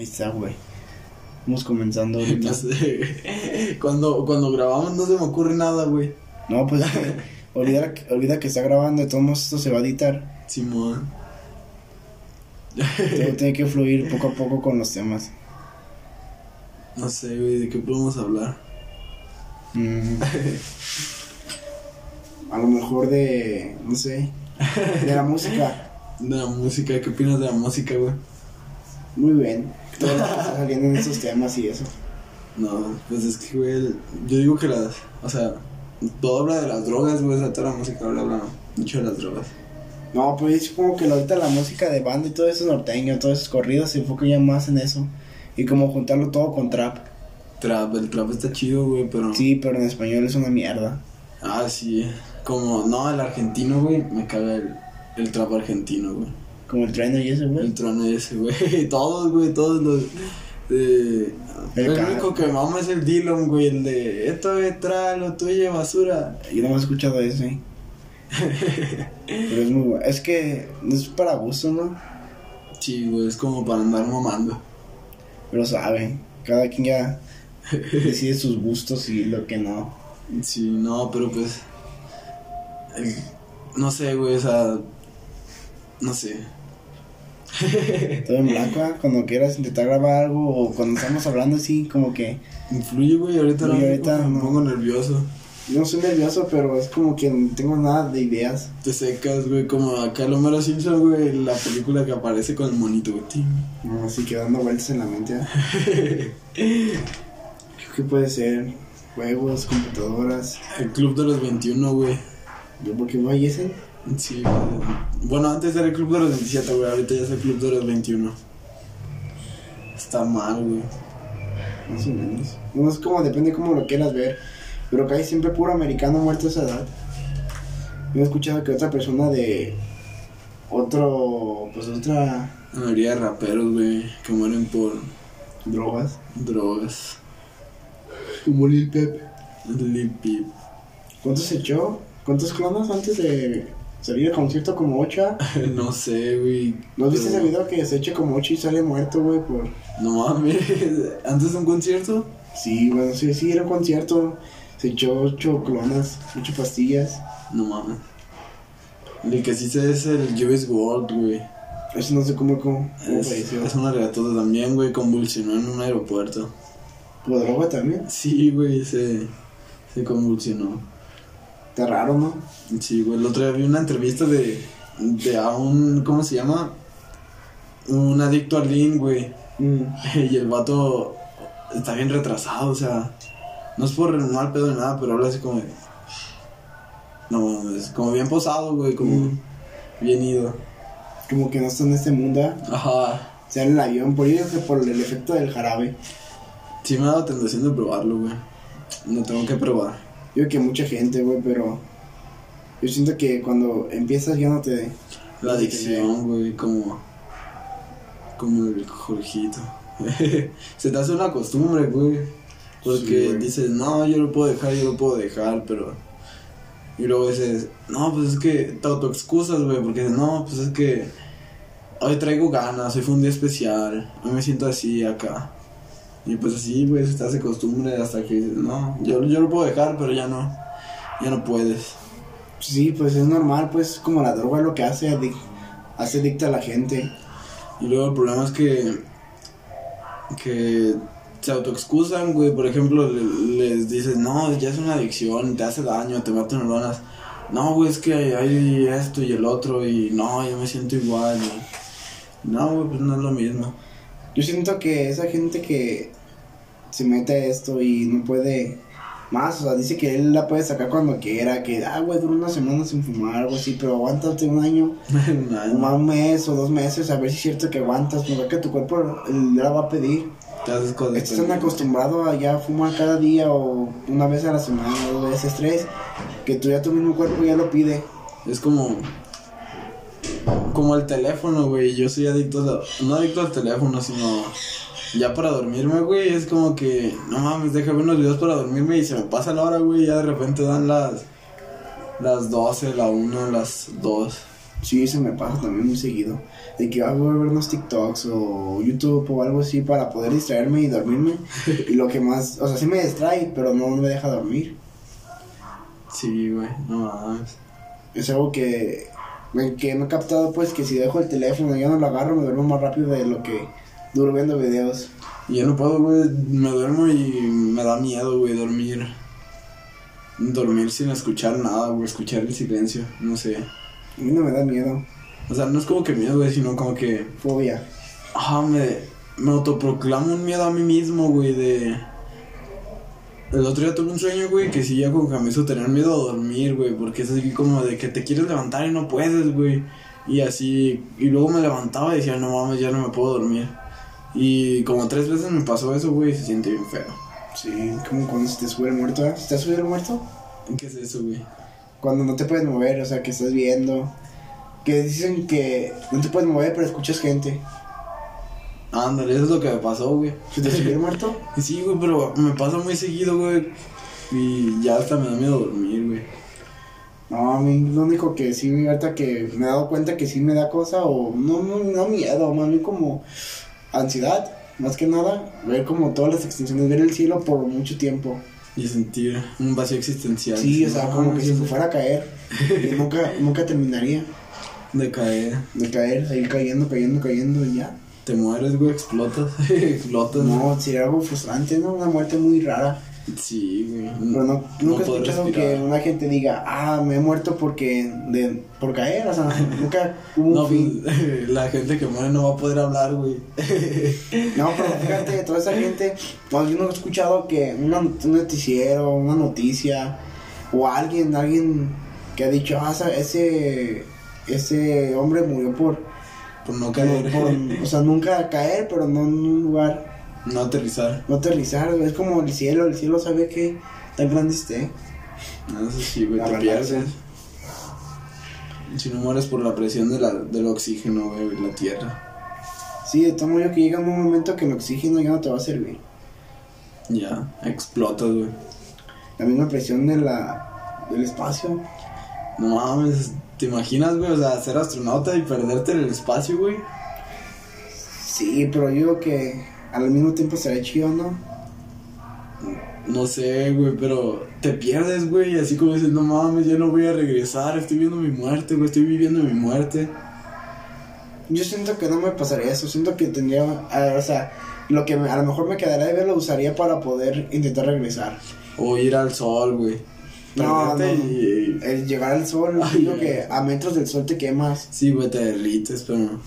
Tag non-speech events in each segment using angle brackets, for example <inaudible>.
Ahí está, güey. Vamos comenzando ahorita. No sé. <laughs> Cuando, cuando grabamos no se me ocurre nada, güey. No, pues <laughs> olvida, olvida que está grabando, de todos modos esto se va a editar. Simón. Todo <laughs> tiene que fluir poco a poco con los temas. No sé, güey, ¿de qué podemos hablar? Mm. A lo mejor de, no sé, de la música. De la música, ¿qué opinas de la música, güey? Muy bien. Todo lo que está saliendo en estos temas y eso. No, pues es que, güey, yo digo que las, o sea, todo habla de las drogas, güey, o sea, toda la música habla, habla mucho de las drogas. No, pues es como que ahorita la música de banda y todo eso norteño, todos esos corridos se enfocan ya más en eso. Y como juntarlo todo con trap. Trap, el trap está chido, güey, pero... Sí, pero en español es una mierda. Ah, sí, como, no, el argentino, güey, me caga el, el trap argentino, güey. Como el trueno y eso, güey. El trono ese, güey, <laughs> todos, güey, todos los... De... El único que mama es el Dillon, güey, el de... Esto es tra, lo tuyo, basura. Yo no me he escuchado ese. Pero es muy bueno. Es que es para gusto, ¿no? Sí, güey, es como para andar mamando. Pero sabe. Cada quien ya decide sus gustos y lo que no. Sí, no, pero pues. el- no sé, güey, o sea. No sé. Todo en blanco, ¿ah? cuando quieras intentar grabar algo o cuando estamos hablando así, como que Influye, güey, ahorita, no, ahorita me no. pongo nervioso. no soy nervioso, pero es como que no tengo nada de ideas. Te secas, güey, como acá el Homero Simpson, güey, la película que aparece con el monito, güey. No, así que dando vueltas en la mente. ¿ah? <laughs> Creo que puede ser juegos, computadoras. El Club de los 21, güey. Yo porque voy a ese. Sí. Bueno, antes era el Club de los 27, güey, ahorita ya es el Club de los 21. Está mal, güey. Más o menos. No es como, depende cómo lo quieras ver. Pero casi siempre puro americano muerto a esa edad. Yo he escuchado que otra persona de otro, pues otra La mayoría de raperos, güey, que mueren por drogas. drogas. Como Lil Pep. Lil Peep. ¿Cuántos echó? ¿Cuántos clonas antes de salir al concierto? Como 8. <laughs> No sé, güey. ¿No has visto ese video que se echa como 8 y sale muerto, güey? Por... No mames. <laughs> ¿Antes de un concierto? Sí, bueno, sí, sí, era un concierto. Se echó 8 clonas, 8 pastillas. No mames. El que sí sé es el US World, güey. Eso no sé cómo, cómo, cómo Es, es una regatota también, güey. Convulsionó en un aeropuerto. ¿Por droga también? Sí, güey, se, se convulsionó. Raro, ¿no? Sí, güey. El otro día vi una entrevista de, de a un. ¿Cómo se llama? Un adicto al lean, güey. Mm. <laughs> Y el vato está bien retrasado, o sea. No es por mal pedo ni nada, pero habla así como. No, es como bien posado, güey, como Mm. bien ido. Como que no está en este mundo. Ajá. sea en el avión, por ello que por el efecto del jarabe. Sí me ha dado tentación de probarlo, güey. No tengo que probar. Yo creo que mucha gente, güey, pero yo siento que cuando empiezas ya no te... La adicción, güey, como. Como el Jorgito. <laughs> Se te hace una costumbre, güey. Porque Sí, dices, no, yo lo puedo dejar, yo lo puedo dejar, pero. Y luego dices, no, pues es que te autoexcusas, güey, porque no, pues es que. Hoy traigo ganas, hoy fue un día especial, hoy me siento así acá. Y pues así, güey, se te hace costumbre hasta que dices, no, yo, yo lo puedo dejar, pero ya no. Ya no puedes. Sí, pues es normal, pues como la droga lo que hace, adic- hace adicta a la gente. Y luego el problema es que. que se autoexcusan, güey. Por ejemplo, le- les dices, no, ya es una adicción, te hace daño, te mata neuronas. No, güey, es que hay esto y el otro, y no, yo me siento igual. y- No, güey, pues no es lo mismo. Yo siento que esa gente que se mete a esto y no puede más, o sea, dice que él la puede sacar cuando quiera, que, ah, güey, dura una semana sin fumar, algo así, pero aguántate un año, Un año. o un mes o dos meses, a ver si es cierto que aguantas, porque que tu cuerpo la va a pedir. Tan acostumbrado a ya fumar cada día o una vez a la semana, dos veces, tres, que tú ya tu mismo cuerpo ya lo pide. Es como. Como el teléfono, güey. Yo soy adicto, a- no adicto al teléfono, sino. Ya para dormirme, güey, es como que. No mames, déjame unos videos para dormirme y se me pasa la hora, güey. Ya de repente dan las. Las 12, la 1, las 2. Sí, se me pasa también muy seguido. De que hago ver unos TikToks o YouTube o algo así para poder distraerme y dormirme. y lo que más, o sea, sí me distrae, pero no me deja dormir. Sí, güey, no mames. Es algo que, que me he captado, pues, que si dejo el teléfono y ya no lo agarro, me duermo más rápido de lo que duro viendo videos. Y yo no puedo, güey, me duermo y me da miedo, güey, dormir. Dormir sin escuchar nada, güey, escuchar el silencio, no sé. A mí no me da miedo. O sea, no es como que miedo, güey, sino como que... Fobia. Ah, me, me autoproclamo un miedo a mí mismo, güey, de... El otro día tuve un sueño, güey, que sí ya como que me hizo tener miedo a dormir, güey, porque es así como de que te quieres levantar y no puedes, güey. Y así, y luego me levantaba y decía, no mames, ya no me puedo dormir. Y como tres veces me pasó eso, güey, y se siente bien feo. Sí, como cuando se te sube el muerto. ¿eh? ¿Se te ha subido el muerto? ¿Qué es eso, güey? Cuando no te puedes mover, o sea, que estás viendo. Que dicen que no te puedes mover, pero escuchas gente. Ándale, eso es lo que me pasó, güey. ¿Se te subió el muerto? <laughs> Sí, güey, pero me pasa muy seguido, güey. Y ya hasta me da miedo dormir, güey. No, a mí lo único que sí, ahorita que me he dado cuenta que sí me da cosa, o no, no, no miedo, más bien como ansiedad, más que nada, ver como todas las extensiones, ver el cielo por mucho tiempo. Y sentir un vacío existencial. Sí, o sea, No, como que si sí, me fuera a caer, <laughs> y nunca, nunca terminaría De caer. de caer, seguir cayendo, cayendo, cayendo y ya. Te mueres, güey, explotas. <laughs> explotas. No, sería algo frustrante, ¿no? Una muerte muy rara. Sí, güey. Pero no, nunca he poder escuchado respirar. que una gente diga, ah, me he muerto porque de, por caer, o sea, <laughs> nunca hubo un No, fin. pues, <laughs> la gente que muere no va a poder hablar, güey. <laughs> No, pero fíjate, toda esa gente, pues yo no he escuchado que una, un noticiero, una noticia, o alguien, alguien que ha dicho, ah, ese, ese hombre murió por, Por no caer. por- o sea, nunca caer, pero no en un lugar, No aterrizar. no aterrizar, es como el cielo, el cielo sabe que tan grande esté. No, Eso sí, güey, te pierdes. Si no mueres por la presión de la, del oxígeno, güey, la tierra. Sí, de todo modo que llega un momento que el oxígeno ya no te va a servir. Ya, explotas, güey. La misma presión de la, del espacio. No mames, ¿te imaginas, güey? O sea, ser astronauta y perderte en el espacio, güey. Sí, pero yo que al mismo tiempo será chido, ¿no? No sé, güey, pero te pierdes, güey. Así como dices, no mames, ya no voy a regresar. Estoy viendo mi muerte, güey. Estoy viviendo mi muerte. Yo siento que no me pasaría eso, siento que tendría, ah, o sea, lo que a lo mejor me quedaría de ver lo usaría para poder intentar regresar. O ir al sol, güey. No, no, y... El llegar al sol, digo que a metros del sol te quemas. Sí, güey, te derrites, pero...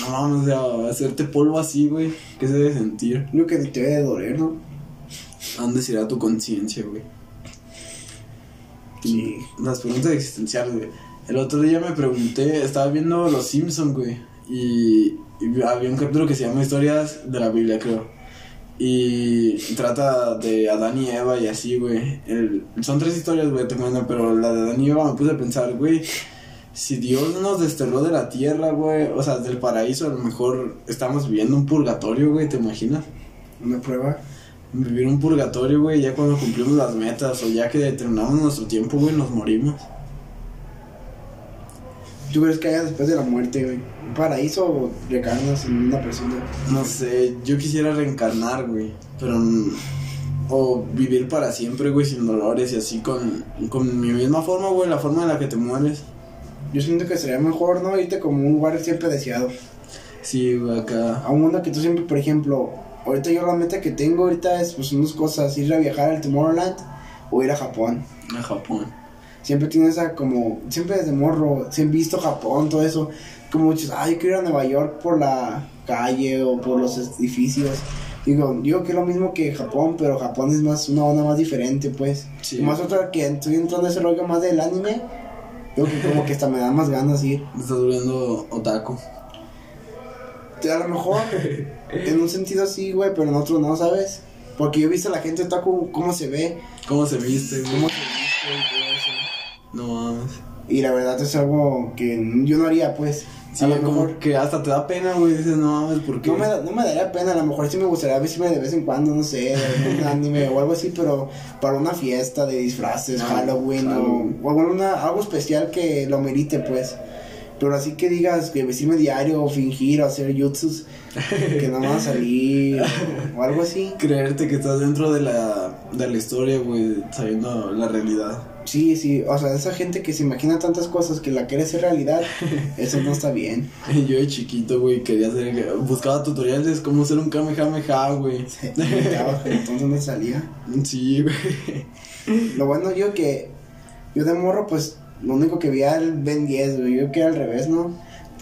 No mames, o sea, hacerte polvo así, güey. ¿Qué se debe sentir? Digo que te debe de doler, ¿no? ¿A dónde se irá tu conciencia, güey? Sí. Las preguntas existenciales, güey. El otro día me pregunté, estaba viendo Los Simpsons, güey. Y, y había un capítulo que se llama Historias de la Biblia, creo. Y trata de Adán y Eva y así, güey. El- son tres historias, güey, te cuento, pero la de Adán y Eva me puse a pensar, güey. Si Dios nos desterró de la tierra, güey, o sea, del paraíso, a lo mejor estamos viviendo un purgatorio, güey, ¿te imaginas? Una prueba. Vivir un purgatorio, güey, ya cuando cumplimos las metas o ya que terminamos nuestro tiempo, güey, nos morimos. ¿Tú crees que haya después de la muerte, güey? ¿Un paraíso o recarnas en una persona? No sé, yo quisiera reencarnar, güey, pero... O vivir para siempre, güey, sin dolores y así con, con mi misma forma, güey, la forma en la que te mueres. Yo siento que sería mejor, ¿no? Irte como un lugar siempre deseado. Sí, acá. A un mundo que tú siempre, por ejemplo, ahorita yo la meta que tengo ahorita es pues unas cosas, ir a viajar al Tomorrowland o ir a Japón. A Japón. Siempre tienes esa como, siempre desde morro, siempre he visto Japón, todo eso. Como muchos, ay, yo quiero ir a Nueva York por la calle o por los edificios. Digo, digo que es lo mismo que Japón, pero Japón es más una onda más diferente, pues. Sí. Más otra que estoy entrando a ese rollo más del anime. Digo que como que hasta me da más ganas ir. Me está durando otaku. A lo mejor <laughs> en un sentido así, güey, pero en otro no, ¿sabes? Porque yo he visto a la gente otaku cómo se ve, ¿Cómo se viste, güey? cómo se viste y todo eso. No mames. Y la verdad es algo que yo no haría, pues. Sí, a lo como mejor. que hasta te da pena, güey. Dices, no mames, ¿por qué? No me, no me daría pena, a lo mejor sí me gustaría vestirme de vez en cuando, no sé, un <laughs> anime o algo así, pero para una fiesta de disfraces, Ah, Halloween, Halloween. o, o alguna, algo especial que lo merite, pues. Pero así que digas que vestirme diario o fingir o hacer jutsus <laughs> que no van a salir o, o algo así. Creerte que estás dentro de la, de la historia, güey, sabiendo la realidad. Sí, sí, o sea, esa gente que se imagina tantas cosas que la quiere hacer realidad, <laughs> eso no está bien. Yo de chiquito, güey, quería hacer, buscaba tutoriales cómo hacer un Kamehameha, güey. entonces no salía. Sí, güey. Lo bueno yo que yo de morro, pues, lo único que vi era el Ben 10, güey. Yo que era al revés, ¿no?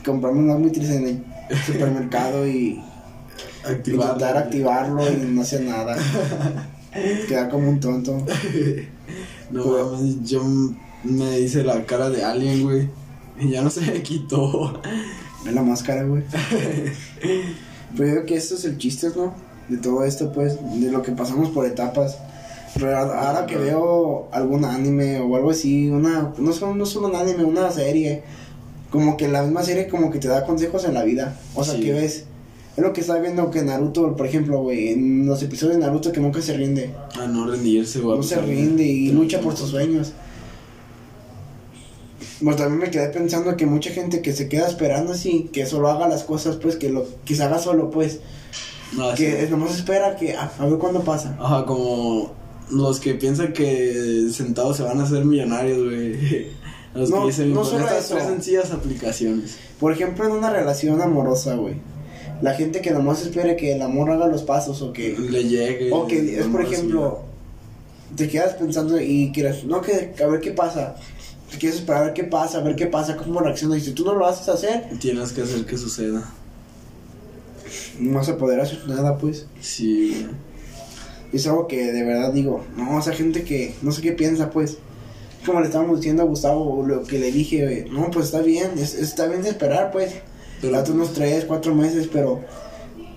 Comprarme un Omnitrix en el supermercado y Activarlo, intentar activarlo y no hacer nada. <laughs> Quedar como un tonto. <laughs> No mames, yo me hice la cara de alien, güey. Y ya no se me quitó. Es la máscara, güey. <laughs> Pero yo creo que esto es el chiste, ¿no? De todo esto, pues, de lo que pasamos por etapas. Pero ahora que veo algún anime o algo así, una, no solo, no solo un anime, una serie, como que la misma serie como que te da consejos en la vida. O sea, Sí. que ves, es lo que estaba viendo que Naruto, por ejemplo, güey, en los episodios de Naruto que nunca se rinde. A no rendirse, güey. No se rinde y lucha por que sus sueños. Pues también me quedé pensando que mucha gente que se queda esperando así, que solo haga las cosas, pues, que lo que se haga solo, pues, No, que sí. es- nomás espera que a, a ver cuándo pasa. Ajá, como los que piensan que sentados se van a hacer millonarios, güey. <laughs> Los No, que dicen, no solo estas eso. tres sencillas aplicaciones. Por ejemplo, en una relación amorosa, güey. La gente que nomás espera que el amor haga los pasos o que... Le llegue. O que es, por ejemplo, te quedas pensando y quieres, no, que a ver qué pasa. Te quieres esperar a ver qué pasa, a ver qué pasa, cómo reacciona. Y si tú no lo haces hacer. Tienes que hacer que suceda. no vas a poder hacer nada, pues. Sí, güey. Es algo que de verdad digo, no, esa gente que no sé qué piensa, pues. Como le estábamos diciendo a Gustavo, lo que le dije, no, pues está bien, es, está bien de esperar, pues. Date unos tres, cuatro meses, pero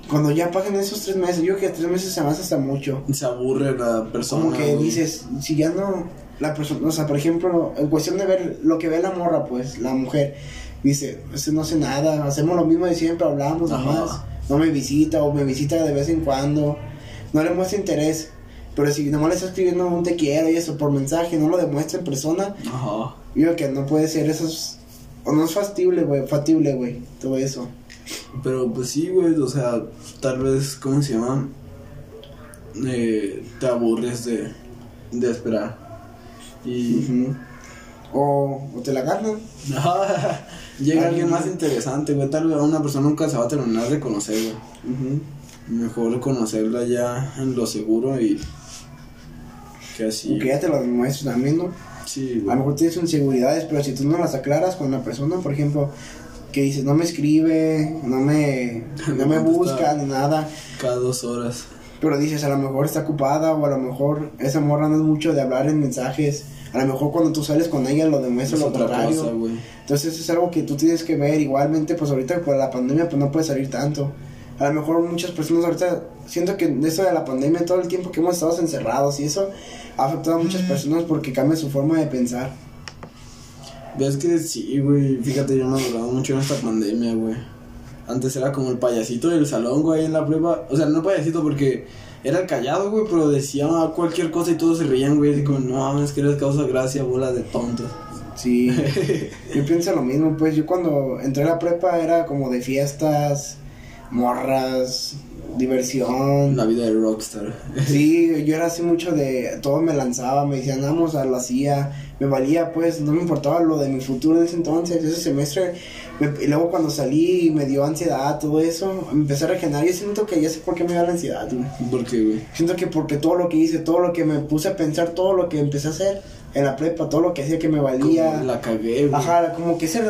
cuando ya pasen esos tres meses, yo creo que tres meses se me hace hasta mucho. Se aburre la persona. Como que dices, si ya no, la persona, o sea, por ejemplo, en cuestión de ver lo que ve la morra, pues, la mujer, dice, no hace nada, hacemos lo mismo de siempre, hablamos nomás, no me visita o me visita de vez en cuando, no le muestra interés, pero si nomás le está escribiendo un te quiero y eso por mensaje, no lo demuestra en persona, Ajá. yo creo que no puede ser, eso es, o no es factible, güey, factible, güey, todo eso. Pero pues sí, güey, o sea, tal vez, ¿cómo se llama? Eh, te aburres de, de esperar. Y o, o te la ganan. <laughs> llega Alguien más interesante, güey. Tal vez una persona nunca se va a terminar de conocer, güey. Mejor conocerla ya en lo seguro y que así. Que ya te lo demuestres también, ¿no? Sí, A lo güey. mejor tienes inseguridades, pero si tú no las aclaras con la persona, por ejemplo, que dices, no me escribe, no me, <laughs> no me busca ni nada, Cada dos horas. pero dices, a lo mejor está ocupada o a lo mejor esa morra no es mucho de hablar en mensajes, a lo mejor cuando tú sales con ella lo demuestra Es lo contrario. cosa, güey. Entonces es algo que tú tienes que ver. Igualmente, pues ahorita por la pandemia pues no puedes salir tanto. A lo mejor muchas personas ahorita, siento que de eso de la pandemia, todo el tiempo que hemos estado encerrados y eso ha afectado a muchas personas porque cambia su forma de pensar. Ves que sí, güey. Fíjate, yo me he durado mucho en esta pandemia, güey. Antes era como el payasito del salón, güey, en la prueba. O sea, no el payasito porque era el callado, güey, pero decía cualquier cosa y todos se reían, güey. Así como, no mames, que eres causa gracia, bola de tontos. Sí, <laughs> yo pienso lo mismo, pues yo cuando entré a la prepa era como de fiestas, morras, diversión. La vida de rockstar. <laughs> Sí, yo era así mucho de, todo me lanzaba, me decían, vamos a la CIA, me valía pues, no me importaba lo de mi futuro en ese entonces, ese semestre, me- y luego cuando salí me dio ansiedad, todo eso, me empecé a regenerar, yo siento que ya sé por qué me dio la ansiedad, güey. ¿Por qué, güey? Siento que porque todo lo que hice, todo lo que me puse a pensar, todo lo que empecé a hacer en la prepa, todo lo que hacía que me valía. Como La cagué, güey. Ajá, como que ese,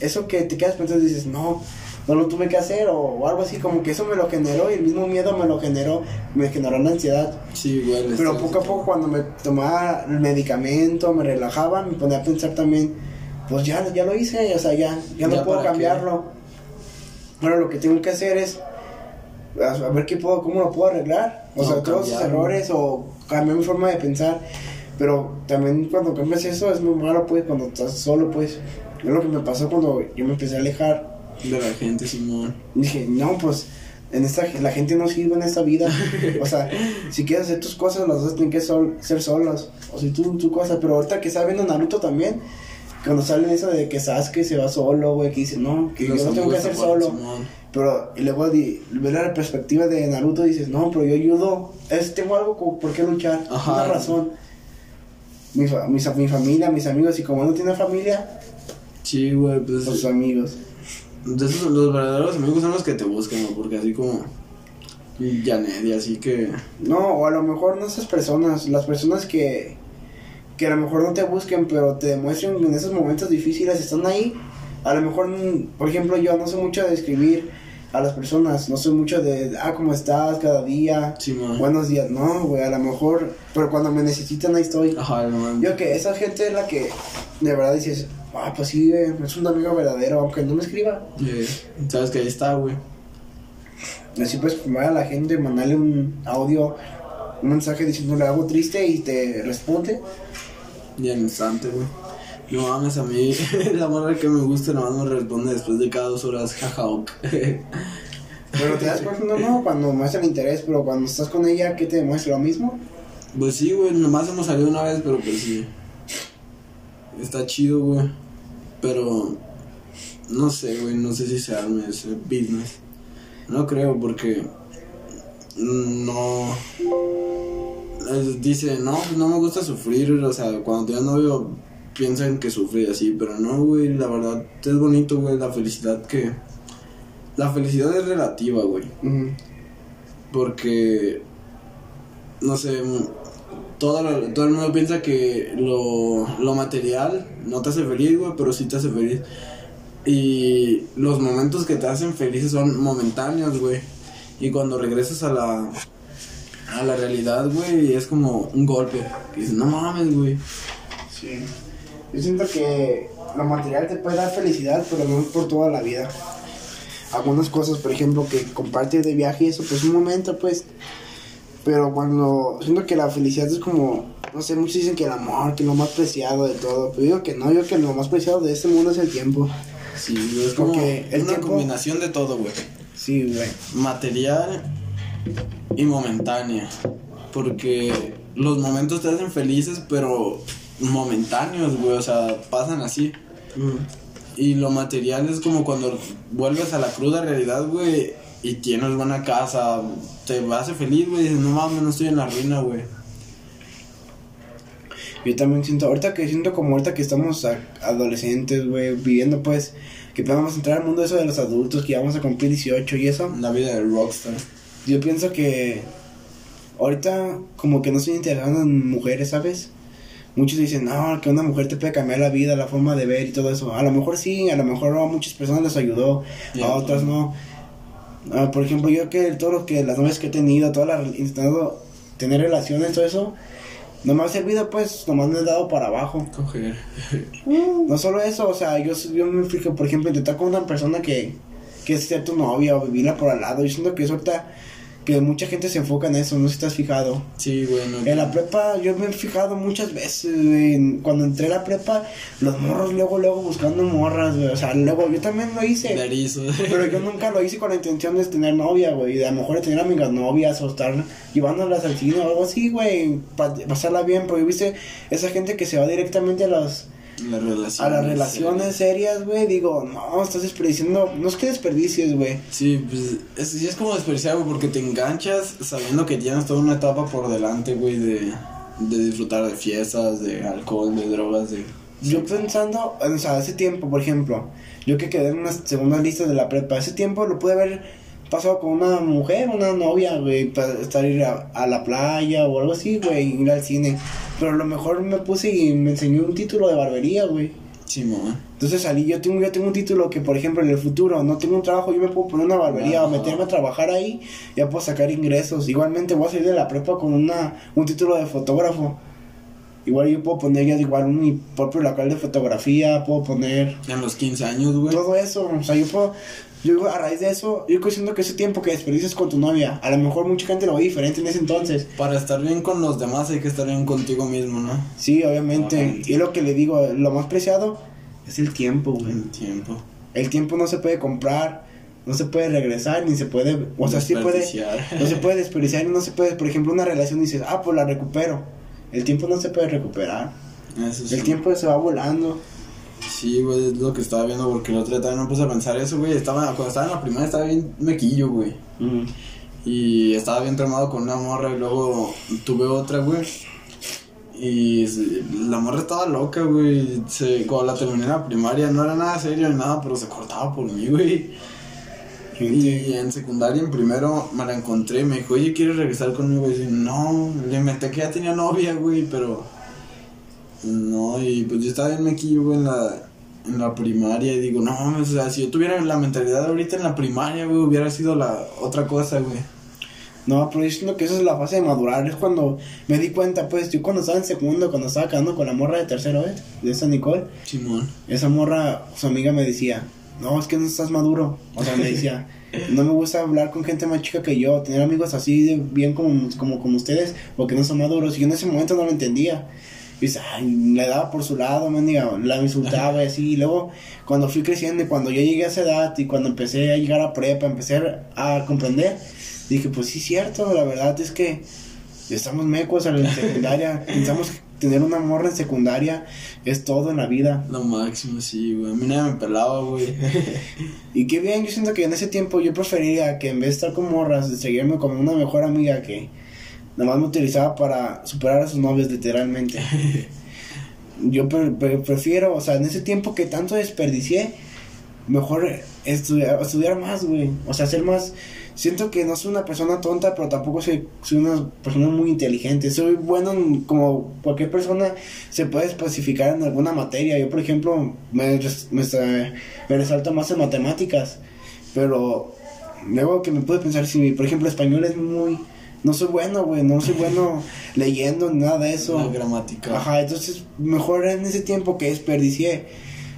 eso que te quedas pensando y dices, no, no lo tuve que hacer o, o algo así, como que eso me lo generó y el mismo miedo me lo generó, me generó la ansiedad. Sí, Pero poco a poco cuando me tomaba el medicamento, me relajaba, me ponía a pensar también, pues ya, ya lo hice, o sea, ya, ya no ¿Ya puedo qué? cambiarlo. Ahora lo que tengo que hacer es a ver qué puedo, cómo lo puedo arreglar. O No, sea, todos esos errores o cambiar mi forma de pensar. Pero también cuando cambias eso es muy malo, pues, cuando estás solo, pues. Es lo que me pasó cuando yo me empecé a alejar. De la gente, Simón. Dije, no, pues, en esta, la gente no sirve en esta vida. <laughs> O sea, si quieres hacer tus cosas, las dos tienen que sol- ser solas. O si tú, tu cosa. Pero ahorita que estaba viendo Naruto también, Cuando sale eso de que Sasuke se va solo, güey, que dice, no, que yo lo tengo que hacer solo. Simón. Pero y luego di, ver la perspectiva de Naruto dices, no, pero yo ayudo, es, tengo algo como por qué luchar, Ajá. una razón. Mi, fa- mis- mi familia, mis amigos, y como no tiene familia, Sí, güey, pues. pues sus amigos. De esos, los verdaderos amigos son los que te buscan, ¿no? Porque así como. Janet y así que. No, o a lo mejor no esas personas, las personas que, que a lo mejor no te busquen, pero te demuestren en esos momentos difíciles, están ahí. A lo mejor, por ejemplo, yo no sé mucho de escribir a las personas, no soy mucho de, ah, ¿cómo estás? Cada día, Sí, man. buenos días, no, güey, a lo mejor, pero cuando me necesitan ahí estoy. Ajá, no. Yo que esa gente es la que de verdad dices, ah, pues sí, es un amigo verdadero, aunque no me escriba. Sabes que ahí está, güey. Así puedes formar a la gente, mandarle un audio, un mensaje diciéndole algo triste y te responde. Y al instante, güey. No mames, a mí <laughs> la morra que me gusta nomás me responde después de cada dos horas, jaja. <laughs> Pero te das cuenta, no, no, cuando muestra interés, pero cuando estás con ella, ¿qué te demuestra? ¿Lo mismo? Pues sí, güey, nomás hemos salido una vez, pero pues sí. Está chido, güey. Pero no sé, güey, no sé si se arme ese business. No creo porque no es- dice, no, pues no me gusta sufrir, o sea, cuando tengo novio piensan que sufrí así, pero no, güey, la verdad es bonito, güey, la felicidad que la felicidad es relativa, güey. Porque, no sé, todo, todo el mundo piensa que lo, lo material no te hace feliz, güey, pero sí te hace feliz. Y los momentos que te hacen felices son momentáneos, güey. Y cuando regresas a la, a la realidad, güey, es como un golpe. Que dices, no mames, güey. Sí. Yo siento que lo material te puede dar felicidad, pero no por toda la vida. Algunas cosas, por ejemplo, que compartir de viaje y eso, pues un momento, pues. Pero cuando siento que la felicidad es como, no sé, muchos dicen que el amor, que lo más preciado de todo. Pero digo que no, yo que lo más preciado de este mundo es el tiempo. Sí, es como Porque el una tiempo- combinación de todo, güey. Sí, güey. material y momentánea. Porque los momentos te hacen felices, pero momentáneos, güey. O sea, pasan así. Y lo material es como cuando vuelves a la cruda realidad, güey. Y tienes buena casa, te hace feliz, güey. Dices, no mames, no estoy en la ruina, güey. Yo también siento, ahorita que siento como ahorita que estamos a- adolescentes, güey, viviendo pues, que vamos a entrar al mundo eso de los adultos, que ya vamos a cumplir 18 y eso. La vida del rockstar. Yo pienso que ahorita como que no estoy interesado en mujeres, ¿sabes? Muchos dicen, no, que una mujer te puede cambiar la vida, la forma de ver y todo eso. A lo mejor sí, a lo mejor a muchas personas les ayudó, a otras no. Ah, por ejemplo, yo que todo lo que las novias que he tenido, todas las he intentado tener relaciones, todo eso, no me ha servido, pues, nomás me he dado para abajo. Coger. <laughs> No solo eso, o sea, yo, yo me fijo, por ejemplo, intentar con una persona que, que es ser tu novia o vivirla por al lado. Yo siento que eso ahorita, que mucha gente se enfoca en eso, no sé si has fijado. Sí, güey. no- En la prepa, yo me he fijado muchas veces, güey, en- cuando entré a la prepa, los morros luego, luego buscando morras, güey. O sea, luego yo también lo hice. <laughs> Pero yo nunca lo hice con la intención de tener novia, güey. De a lo mejor de tener amigas novias o estar llevándolas al cine o algo así, güey. Para pasarla bien. Porque viste, esa gente que se va directamente a las, Relaciones. a las relaciones serias, güey. Digo, no, estás desperdiciando. No es que desperdicies, güey. Sí, pues es, sí es como desperdiciar, güey, porque te enganchas sabiendo que tienes toda una etapa por delante, güey, de, de disfrutar de fiestas, de alcohol, de drogas, de... Yo pensando, o sea, ese tiempo, por ejemplo, yo que quedé en unas segundas listas de la prepa, ese tiempo lo pude haber pasado con una mujer, una novia, güey, para estar ir a, a la playa o algo así, güey, ir al cine. Pero a lo mejor me puse y me enseñó un título de barbería, güey. Simón. Entonces salí, yo tengo, yo tengo un título que, por ejemplo, en el futuro no tengo un trabajo, yo me puedo poner una barbería o meterme a trabajar ahí, ya puedo sacar ingresos. Igualmente voy a salir de la prepa con una, un título de fotógrafo. Igual yo puedo poner ya igual mi propio local de fotografía, puedo poner En los 15 años, güey. todo eso. O sea, yo puedo, yo a raíz de eso, yo siento que ese tiempo que desperdicias con tu novia, a lo mejor mucha gente lo ve diferente en ese entonces. Para estar bien con los demás hay que estar bien contigo mismo, ¿no? Sí, obviamente. Y es lo que le digo, lo más preciado es el tiempo, güey. El tiempo. El tiempo no se puede comprar, no se puede regresar, ni se puede, o sea, sí puede, <laughs> no se puede desperdiciar, no se puede, por ejemplo, una relación dices, ah, pues la recupero. El tiempo no se puede recuperar. Eso sí. El tiempo se va volando. Sí, güey, es lo que estaba viendo porque el otro día también me puse a pensar eso, güey. Estaba, cuando estaba en la primaria estaba bien mequillo, güey. Y estaba bien tramado con una morra y luego tuve otra, güey. Y la morra estaba loca, güey. Se, cuando la terminé en la primaria no era nada serio ni nada, pero se cortaba por mí, güey. Y en secundaria, en primero, me la encontré y me dijo, oye, ¿quieres regresar conmigo? Y dije, no, le inventé que ya tenía novia, güey, pero... No, y pues yo estaba bien mequillo, en la, en la primaria y digo, no, mames, o sea, si yo tuviera la mentalidad ahorita en la primaria, güey, hubiera sido la otra cosa, güey. No, pero yo siento que eso es la fase de madurar. Es cuando me di cuenta, pues, yo cuando estaba en segundo, cuando estaba quedando con la morra de tercero, ¿eh? De esa Nicole. Simón. Esa morra, su amiga me decía, no, es que no estás maduro. O sea, me decía, no me gusta hablar con gente más chica que yo, tener amigos así de bien como, como, como ustedes, porque no son maduros. Y yo en ese momento no lo entendía. Dice, ay, le daba por su lado, mendiga, la insultaba y así. Y luego, cuando fui creciendo y cuando yo llegué a esa edad y cuando empecé a llegar a prepa, empecé a comprender, dije, pues sí, cierto, la verdad es que estamos mecos en la <laughs> secundaria. Pensamos que tener una morra en secundaria es todo en la vida. Lo máximo, sí, güey. A mí nadie me pelaba, güey. <laughs> Y qué bien, yo siento que en ese tiempo yo preferiría que en vez de estar con morras, de seguirme como una mejor amiga que nada más me utilizaba para superar a sus novios literalmente. <laughs> Yo pre- pre- prefiero, o sea, en ese tiempo que tanto desperdicié, mejor estudiar, estudiar más, güey. O sea, ser más... Siento que no soy una persona tonta, pero tampoco soy, soy una persona muy inteligente. Soy bueno en- como cualquier persona se puede especificar en alguna materia. Yo, por ejemplo, me, me, me resalto más en matemáticas. Pero luego que me pude pensar, si, por ejemplo, español es muy... No soy bueno, güey. No soy bueno <laughs> leyendo nada de eso. La gramática. Ajá, entonces mejor en ese tiempo que desperdicié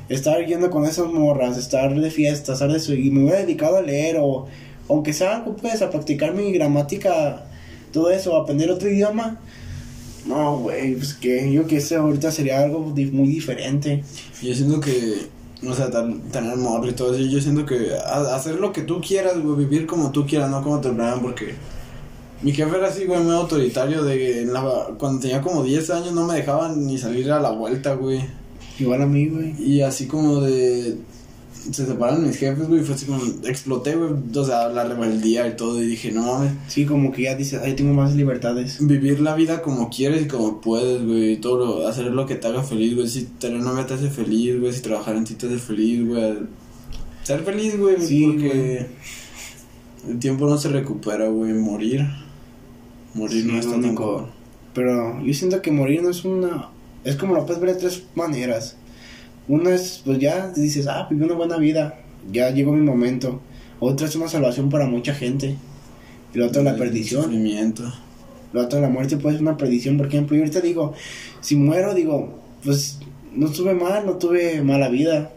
estar yendo con esas morras, estar de fiesta, estar de eso, y me hubiera dedicado a leer o aunque sea algo pues a practicar mi gramática, todo eso, a aprender otro idioma. No, güey, pues que yo que sé, ahorita sería algo muy diferente. Yo siento que, o sea, tan- tener morro y todo eso, yo siento que a- hacer lo que tú quieras, güey, vivir como tú quieras, no como te planean, porque mi jefe era así, güey, muy autoritario, de en la- cuando tenía como 10 años no me dejaban ni salir a la vuelta, güey, Igual a mí, güey. y así como de, se separan mis jefes, güey, fue así como, exploté, güey, o sea, la rebeldía y todo, y dije, no mames, Sí, como que ya dices, ay, tengo más libertades. vivir la vida como quieres y como puedes, güey, y todo lo, hacer lo que te haga feliz, güey, si tener novia te hace feliz, güey, si trabajar en ti te hace feliz, güey, ser feliz, güey, Sí, porque el tiempo no se recupera, güey, morir, morir Sí, no está lo tan único. Pero yo siento que morir no es una... Es como lo puedes ver de tres maneras. Una es, pues ya dices, ah, viví una buena vida, ya llegó mi momento. Otra es una salvación para mucha gente. Y la otra la El perdición. Sufrimiento. La otra la muerte puede ser una perdición. Por ejemplo, yo ahorita digo, si muero, digo, pues no estuve mal, no tuve mala vida.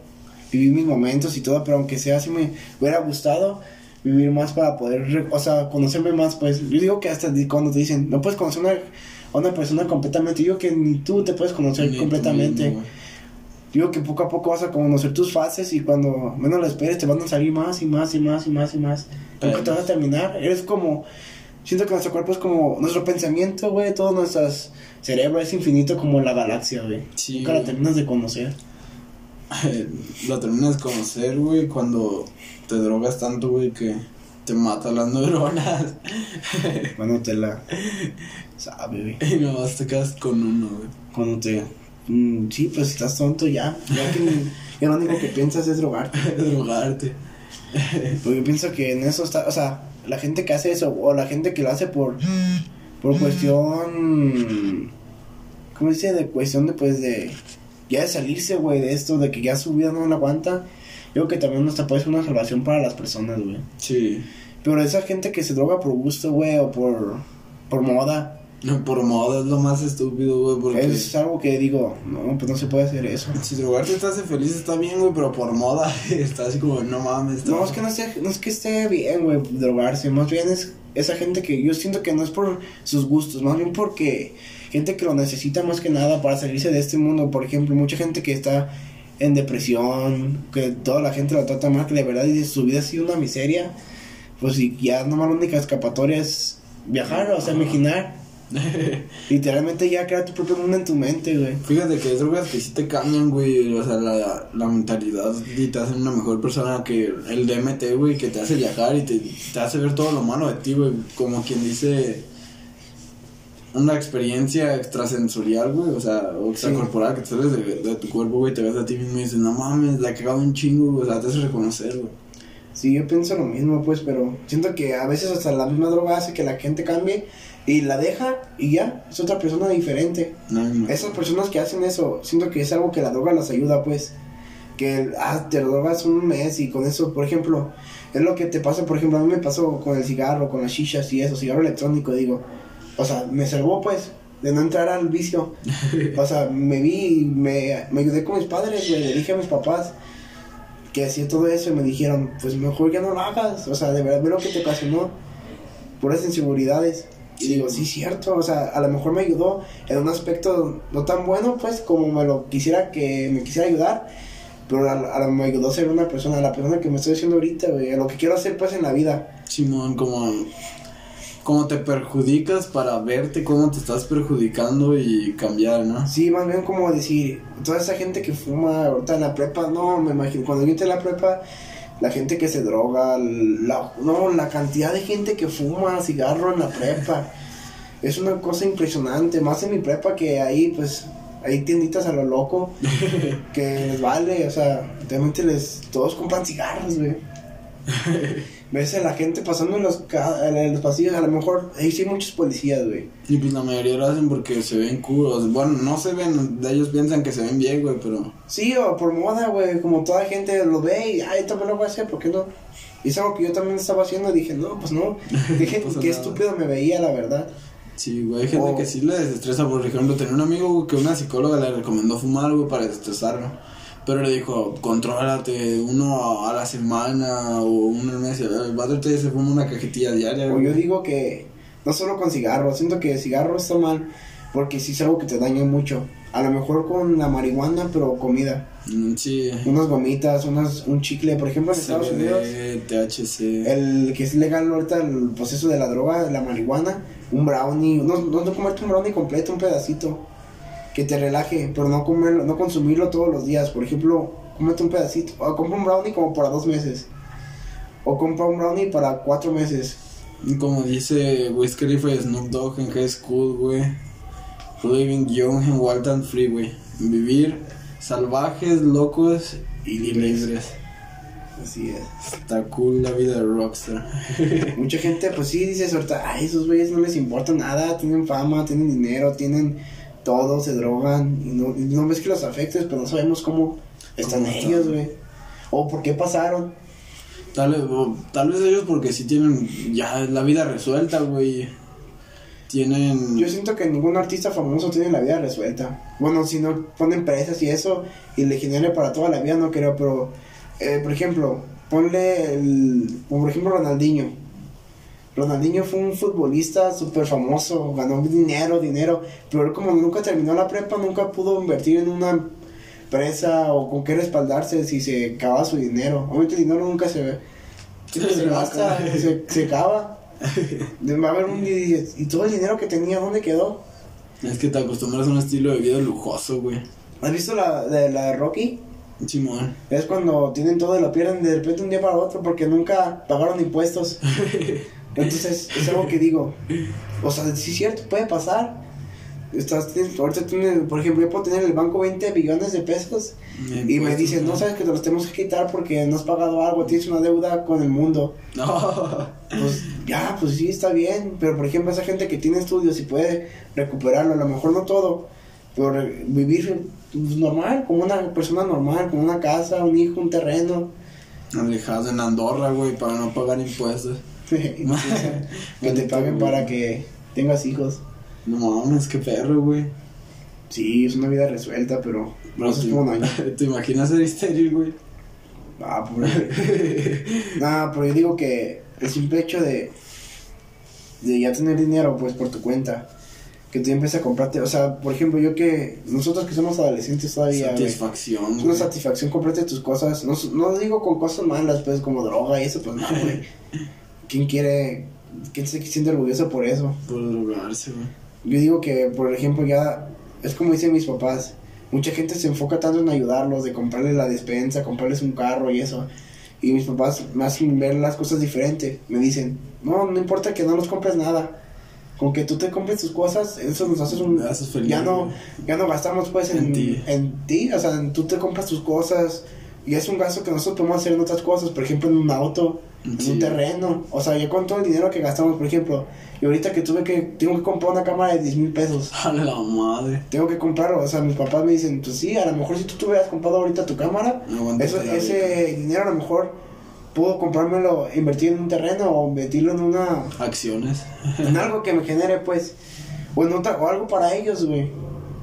Viví mis momentos y todo, pero aunque sea, si me hubiera gustado vivir más para poder, o sea, conocerme más, pues yo digo que hasta cuando te dicen, no puedes conocer una, a una persona completamente, yo digo que ni tú te puedes conocer Ni completamente. mismo. Digo que poco a poco vas a conocer tus fases y cuando menos lo esperes te van a salir más y más y más y más y más. Nunca te Pero- vas a terminar. Eres como... Siento que nuestro cuerpo es como... Nuestro pensamiento, güey, todo nuestro cerebro es infinito como la galaxia, güey. Sí, Nunca la terminas de conocer. <laughs> Lo terminas de conocer, güey, cuando te drogas tanto, güey, que te mata las <laughs> neuronas. Cuando te la... Sabe, güey. y nomás te quedas con uno, güey. Cuando te... mm, sí, pues estás tonto ya. Ya que ya lo único que piensas es drogarte. <laughs> Drogarte. Porque yo pienso que en eso está, o sea, la gente que hace eso, o la gente que lo hace por, por cuestión, ¿cómo dice? De cuestión de, pues, de, ya de salirse, güey, de esto, de que ya su vida no la aguanta, yo creo que también hasta puede ser una salvación para las personas, güey. Sí. Pero esa gente que se droga por gusto, güey, o por, por moda, Por moda es lo más estúpido, güey, porque... es algo que digo, no, pues no se puede hacer eso. Si drogarte te hace feliz está bien, güey, pero por moda <laughs> está así como, no mames. No, es que no, esté, no es que esté bien, güey, drogarse. Más bien es esa gente que yo siento que no es por sus gustos, más bien porque gente que lo necesita más que nada para salirse de este mundo. Por ejemplo, mucha gente que está en depresión, que toda la gente lo trata mal, que de verdad dice su vida ha sido una miseria. Pues y ya nomás la única escapatoria es viajar, o sea, imaginar. <laughs> Literalmente ya crea tu propio mundo en tu mente, güey. Fíjate que hay drogas que sí te cambian, güey. O sea, la, la mentalidad y te hacen una mejor persona que el DMT, güey, que te hace viajar y te, te hace ver todo lo malo de ti, güey. Como quien dice, una experiencia extrasensorial, güey. O sea, o extracorporal, que te sales de, de tu cuerpo, güey, te ves a ti mismo y dices, no mames, la he cagado un chingo, güey. O sea, te hace reconocer, güey. Sí, yo pienso lo mismo, pues, pero siento que a veces hasta la misma droga hace que la gente cambie y la deja y ya, es otra persona diferente. No, no. Esas personas que hacen eso, siento que es algo que la droga las ayuda, pues. Que, ah, te drogas un mes y con eso, por ejemplo, es lo que te pasa, por ejemplo, a mí me pasó con el cigarro, con las shishas y eso, cigarro electrónico, digo. O sea, me salvó, pues, de no entrar al vicio. O sea, me vi, me, me ayudé con mis padres, güey, le dije a mis papás que hacía todo eso y me dijeron, pues mejor ya no lo hagas. O sea, de verdad, ve lo que te ocasionó, puras inseguridades. Y digo, sí, cierto, o sea, a lo mejor me ayudó en un aspecto no tan bueno, pues, como me lo quisiera que me quisiera ayudar, pero a, a me ayudó a ser una persona, la persona que me estoy haciendo ahorita, güey, lo que quiero hacer, pues, en la vida. Simón, como, como te perjudicas para verte cómo te estás perjudicando y cambiar, ¿no? Sí, más bien como decir, toda esa gente que fuma ahorita en la prepa, no, me imagino, cuando yo entré en la prepa, la gente que se droga, la, no, la cantidad de gente que fuma cigarro en la prepa, es una cosa impresionante, más en mi prepa que ahí, pues, hay tienditas a lo loco, <laughs> que les vale, o sea, realmente les, todos compran cigarros, güey. <laughs> Ves a la gente pasando en los, ca- en los pasillos, a lo mejor, ahí sí hay muchos policías, güey. Y pues la mayoría lo hacen porque se ven curos. Bueno, no se ven, ellos piensan que se ven bien, güey, pero... Sí, o por moda, güey, como toda gente lo ve y, ay, también lo voy a hacer, ¿por qué no? Y es algo que yo también estaba haciendo y dije, no, pues no. <laughs> Dije, pasa qué nada. estúpido me veía, la verdad. Sí, güey, hay gente que sí le desestresa. Por ejemplo, tenía un amigo güey, que una psicóloga le recomendó fumar, güey, para desestresarlo. Pero le dijo, contrólate uno a, la semana o uno al mes. El padre te se fuma una cajetilla diaria, O yo digo que no solo con cigarro, siento que cigarro está mal porque sí es algo que te daña mucho. A lo mejor con la marihuana, pero comida. Mm, Sí. Unas gomitas, unas, un chicle. Por ejemplo, en Estados Unidos, THC. el que es legal ahorita el proceso de la droga, la marihuana, un brownie, no, no, no comerte un brownie completo, un pedacito que te relaje, pero no comerlo, no consumirlo todos los días. Por ejemplo, cómete un pedacito, o compra un brownie como para dos meses, o compra un brownie para cuatro meses. Y Como dice Wiz Khalifa Snoop Dogg en High School, güey. Living young and wild and free, güey. Vivir salvajes, locos y libres. Así es. Está cool la vida de rockstar. <laughs> Mucha gente, pues sí, dice ay, esos güeyes no les importa nada, tienen fama, tienen dinero, tienen todo, se drogan, y no, y no ves que los afectes, pero no sabemos cómo están ¿Cómo ellos, güey. O por qué pasaron. Tal vez, tal vez ellos porque sí tienen ya la vida resuelta, güey. Tienen... Yo siento que ningún artista famoso tiene la vida resuelta. Bueno, si no ponen empresas y eso, y le genere para toda la vida, no creo, pero, eh, por ejemplo, ponle el, por ejemplo Ronaldinho. Ronaldinho fue un futbolista súper famoso, ganó dinero, dinero, pero él como nunca terminó la prepa, nunca pudo invertir en una empresa o con qué respaldarse si se acaba su dinero. Obviamente el dinero nunca se ve. Siempre se gasta, se, se acaba. <laughs> Va a haber un ¿y todo el dinero que tenía, dónde quedó? Es que te acostumbras a un estilo de vida lujoso, güey. ¿Has visto la de, la de Rocky? Simón. Es cuando tienen todo y lo pierden de repente un día para otro porque nunca pagaron impuestos. <laughs> Entonces, es algo que digo. O sea, sí es cierto, puede pasar. Estás, tienes- ahorita tienes, por ejemplo, yo puedo tener en el banco 20 billones de pesos y me dicen, no sabes que te los tenemos que quitar porque no has pagado algo, tienes una deuda con el mundo. No. Pues ya, pues sí, está bien. Pero por ejemplo, esa gente que tiene estudios y puede recuperarlo, a lo mejor no todo, pero vivir pues, normal, como una persona normal, con una casa, un hijo, un terreno. Alejado en Andorra, güey, para no pagar impuestos. <laughs> que te paguen para que tengas hijos. No mames, qué perro, güey. Sí, es una vida resuelta, pero no sé ¿te, cómo. <laughs> ¿Te imaginas ser estéril, güey? Ah, pobre. <laughs> Nah, pero yo digo que el simple hecho de, de ya tener dinero, pues, por tu cuenta, que tú empiezas a comprarte, o sea, por ejemplo, yo que, nosotros que somos adolescentes todavía, güey, Satisfacción, es una satisfacción comprarte tus cosas, no, no digo con cosas malas, pues, como droga y eso, pues, no, güey. ¿Quién quiere, quién se siente orgulloso por eso? Por drogarse, güey. yo digo que, por ejemplo, ya es como dicen mis papás, mucha gente se enfoca tanto en ayudarlos, de comprarles la despensa, comprarles un carro y eso. Y mis papás me hacen ver las cosas diferente. Me dicen, no, no importa que no nos compres nada. Con que tú te compres tus cosas, eso nos hace un... Haces feliz, ya no, ya no gastamos pues en, En ti. en ti, o sea, tú te compras tus cosas y es un gasto que nosotros podemos hacer en otras cosas, por ejemplo en un auto, Sí. un terreno, o sea, ya con todo el dinero que gastamos, por ejemplo, y ahorita que tuve que, tengo que comprar una cámara de 10 mil pesos, <laughs> A la madre. tengo que comprarlo, o sea, mis papás me dicen, pues sí, a lo mejor si tú te hubieras comprado ahorita tu cámara, No eso, ese dinero a lo mejor puedo comprármelo, invertir en un terreno o invertirlo en una Acciones. <laughs> en algo que me genere, pues, o, en otra, o algo para ellos, güey.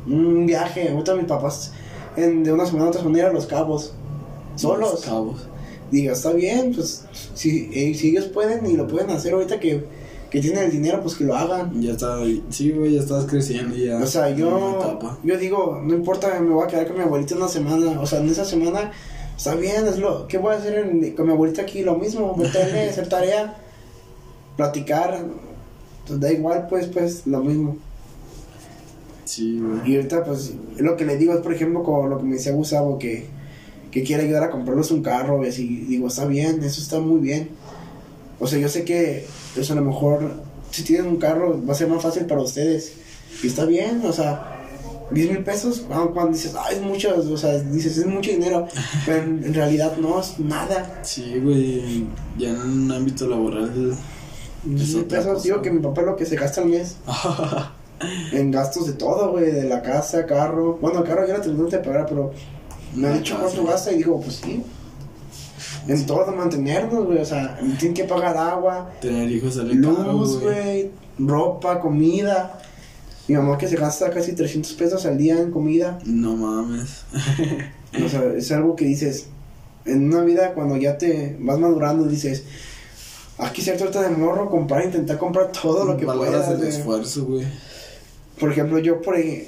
Un viaje. Ahorita mis papás, en, de una semana a otra semana, ir a los cabos. Solos. Los cabos. Diga, está bien, pues, si, eh, si ellos pueden y lo pueden hacer ahorita que, que tienen el dinero, pues que lo hagan. Ya está, sí, güey, ya estás creciendo ya. O sea, yo, yo digo, no importa, me voy a quedar con mi abuelita una semana. O sea, en esa semana, está bien, es lo, ¿qué voy a hacer en- con mi abuelita aquí? Lo mismo, meterle, hacer tarea, platicar. Pues, da igual, pues, pues, lo mismo. Sí, güey. Y ahorita, pues, lo que le digo es, por ejemplo, como lo que me decía Gustavo, que, que quiere ayudar a comprarles un carro, y así, digo, está bien, eso está muy bien. O sea, yo sé que, pues, a lo mejor, si tienen un carro, va a ser más fácil para ustedes. Y está bien, o sea, 10 mil pesos, ah, cuando dices, ah, es mucho, o sea, dices, es mucho dinero, <laughs> pero en, realidad no es nada. Sí, güey, ya en un ámbito laboral. 10 mil pesos, cosa. digo que mi papá es lo que se gasta al mes. <laughs> En gastos de todo, güey, de la casa, carro. Bueno, el carro ya la terminó de pagar, pero me ha dicho cuánto gasta y digo, pues sí. En todo, mantenernos, güey, o sea, tienen que pagar agua, Tener hijos caro, luz, güey, ropa, comida. Mi mamá que se gasta casi 300 pesos al día en comida. No mames. <laughs> O sea, es algo que dices, en una vida cuando ya te vas madurando, dices, aquí se trata de morro, comprar, intentar comprar todo lo que Valoras puedas. el esfuerzo, güey. Por ejemplo, yo por eh,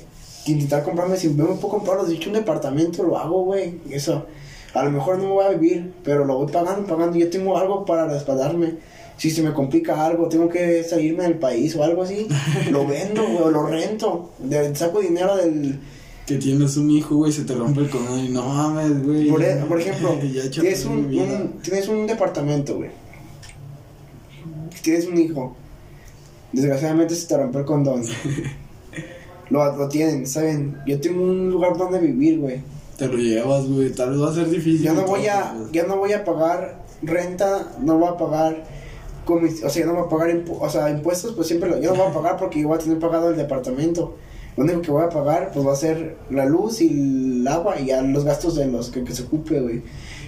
intentar comprarme, si me puedo comprar los dicho un departamento, lo hago, güey. Eso, a lo mejor no me voy a vivir, pero lo voy pagando, pagando. Yo tengo algo para respaldarme. Si se me complica algo, tengo que salirme del país o algo así, <laughs> lo vendo, güey, o lo rento. De- saco dinero del... Que tienes un hijo, güey, se te rompe el cono y no mames, güey. Por, e- por ejemplo, <laughs> he hecho tienes un, un- tienes un departamento, güey. Tienes un hijo. Desgraciadamente se te rompió el condón. <laughs> lo, lo tienen, ¿saben? Yo tengo un lugar donde vivir, güey. Te lo llevas, güey. Tal vez va a ser difícil. Ya no voy a, ya no voy a pagar renta, no voy a pagar comis- o sea, no voy a pagar impu- o sea, impuestos, pues siempre lo, yo no voy a pagar porque yo voy a tener pagado el departamento. Lo único que voy a pagar, pues va a ser la luz y el agua y ya los gastos de los que, que se ocupe, güey.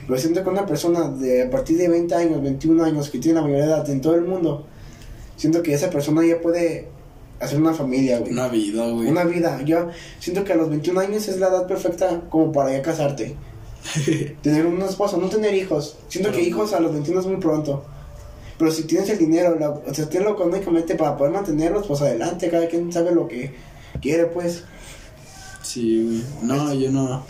Lo siento que una persona de a partir de 20 años, 21 años, que tiene la mayoría de edad en todo el mundo, siento que esa persona ya puede hacer una familia, güey. Una vida, güey. Una vida. Yo siento que a los 21 años es la edad perfecta como para ya casarte. <laughs> tener un esposo, no tener hijos. Siento Pero- que hijos a los 21 es muy pronto. Pero si tienes el dinero, la, o sea, tienes lo económicamente para poder mantenerlos, pues adelante. Cada quien sabe lo que quiere, pues. Sí, güey. No, yo no.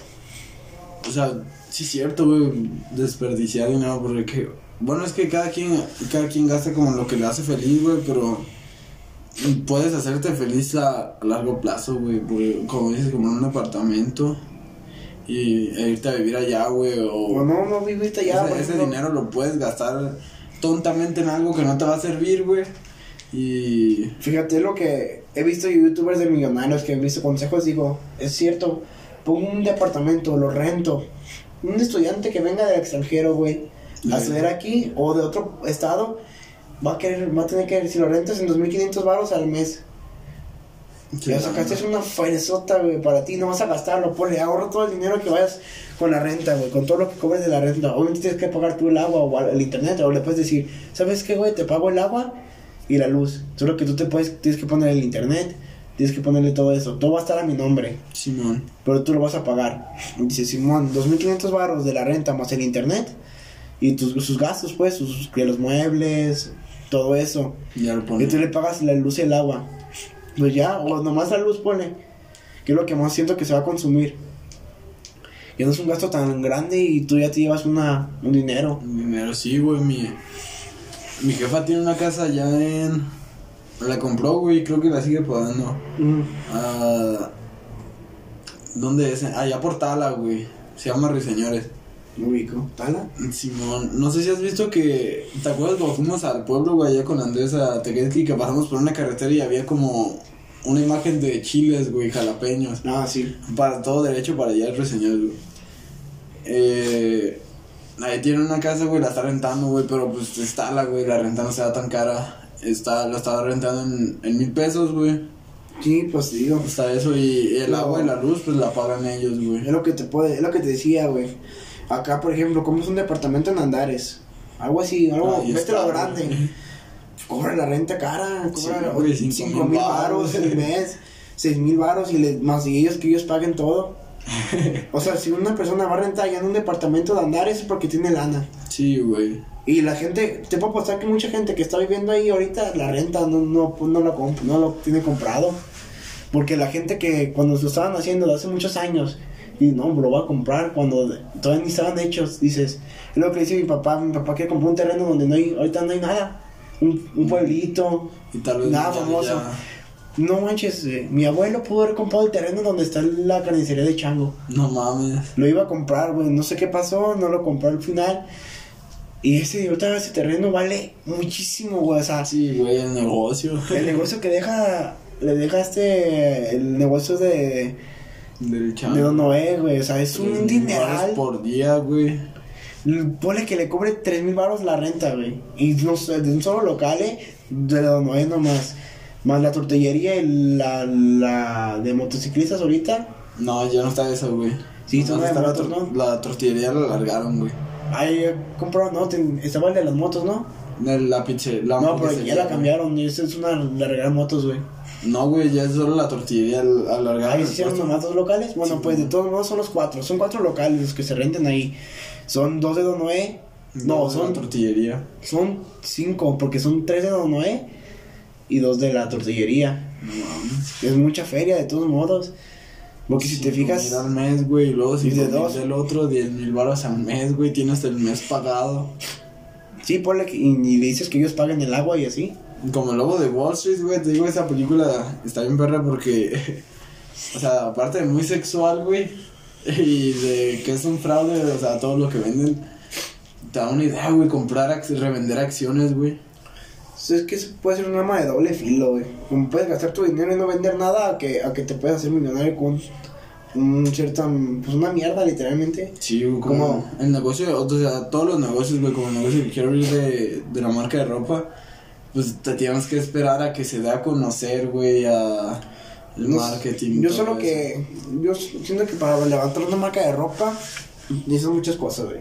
O sea, sí es cierto, güey. Desperdiciar dinero porque. Bueno, es que cada quien, cada quien gasta como lo que le hace feliz, güey, pero puedes hacerte feliz a, a largo plazo, güey. porque, Como dices, como en un apartamento y e irte a vivir allá, güey. O, O no, no vivirte ya. ese, dinero lo puedes gastar tontamente en algo que no te va a servir, güey. Y. Fíjate lo que he visto youtubers de millonarios que he visto consejos, digo, es cierto, pongo un departamento, lo rento. Un estudiante que venga del extranjero, güey, a estudiar aquí o de otro estado, va a querer, va a tener que, si lo rentas en 2.500 baros al mes, ya sacaste es una feresota, güey, para ti, no vas a gastarlo, ponle, ahorra todo el dinero que vayas con la renta, güey, con todo lo que cobres de la renta. Obviamente tienes que pagar tú el agua o el internet, o le puedes decir, ¿sabes qué, güey? Te pago el agua y la luz. Solo que tú te puedes, tienes que poner el internet, tienes que ponerle todo eso. Todo va a estar a mi nombre, Simón. pero tú lo vas a pagar. Y dice, Simón, 2.500 baros de la renta más el internet y tus, sus gastos, pues, sus, los muebles, todo eso. Ya lo Y pones. tú le pagas la luz y el agua. Pues ya, o nomás la luz pone. Que es lo que más siento que se va a consumir. Ya no es un gasto tan grande y tú ya te llevas una, un dinero. Dinero, sí, güey. Mi, mi jefa tiene una casa allá en. La compró, güey, creo que la sigue pagando. Mm, Ah, ¿Dónde es? Allá por Tala, güey. Se llama Ruiseñores. Me ubico. ¿Tala? Simón, no sé si has visto que. ¿Te acuerdas cuando fuimos al pueblo, güey, allá con Andrés a que pasamos por una carretera y había como una imagen de chiles, güey, jalapeños? Ah, sí. Para todo derecho para allá el Ruiseñores, güey. Eh. Ahí tiene una casa, güey, la está rentando, güey, pero pues está la, güey, la renta no se da tan cara. Está, la estaba rentando en, en mil pesos, güey. Sí, pues digo. Está eso y el No. agua y la luz, pues la pagan ellos, güey. Es lo que te puede, es lo que te decía, güey. Acá, por ejemplo, como es un departamento en Andares. Algo así, algo, Ahí vete lo grande. güey. Cobra la renta cara, cobra güey, cinco 5 mil baros el mes, 6 mil baros y les, más y ellos que ellos paguen todo. <laughs> O sea, si una persona va a rentar ya en un departamento de Andares es porque tiene lana. Sí, güey. Y la gente, te puedo apostar que mucha gente que está viviendo ahí ahorita la renta no, no, no, lo, comp- no lo tiene comprado. Porque la gente que cuando lo estaban haciendo hace muchos años, y no, lo va a comprar cuando todavía ni estaban hechos, dices, es lo que dice mi papá, mi papá quiere comprar un terreno donde no hay, ahorita no hay nada, un, un pueblito, Y tal vez nada ya- famoso. ya- No manches, eh, mi abuelo pudo haber comprado el terreno donde está la carnicería de Chango. No mames. Lo iba a comprar, güey. No sé qué pasó, no lo compró al final. Y ese, ahorita ese terreno vale muchísimo, güey. O sea, Sí, güey, el negocio. el negocio que deja, le deja este, el negocio de, Del de Don Noé, güey. O sea, es un dineral. por día, güey. Ponle que le cobre 3 mil baros la renta, güey. Y no sé, de un solo local, eh, de Don Noé nomás. Más la tortillería y la, la de motociclistas ahorita. No, ya no está eso, güey. Sí, son está de la, motos, tor- ¿no? la tortillería la alargaron, güey. Ahí compraron, no, ten- estaba el de las motos, ¿no? De La. La No, pero ya la cambiaron. Y esta es una larga motos, güey. No, güey, ya es solo la tortillería al- alargada. Ahí se hicieron nomás dos locales. Bueno, Sí, pues de no. todos modos son los cuatro. Son cuatro locales los que se renten ahí. Son dos de Don Noé. No, la son, tortillería. son cinco, porque son tres de Don Noé y dos de la tortillería. No mames. Es mucha feria, de todos modos. Porque si te fijas, al mes, güey, y luego si Y de dos. del otro, 10 mil baros al mes, güey, tienes el mes pagado. sí, ponle que, y, y dices que ellos pagan el agua y así. Como el lobo de Wall Street, güey, te digo, esa película está bien perra porque, <laughs> o sea, aparte de muy sexual, güey, y de que es un fraude, o sea, todo lo que venden, te da una idea, güey, comprar, revender acciones, güey. Es que eso puede ser un arma de doble filo, güey. Como puedes gastar tu dinero y no vender nada, a que, a que te puedas hacer millonario con un cierta, pues una mierda, literalmente. Sí, güey, como el negocio, o sea, todos los negocios, güey, como el negocio que quiero abrir de, de la marca de ropa, pues te tienes que esperar a que se dé a conocer, güey, a el No sé, marketing. Yo solo eso. que. Yo siento que para levantar una marca de ropa necesitas muchas cosas, güey.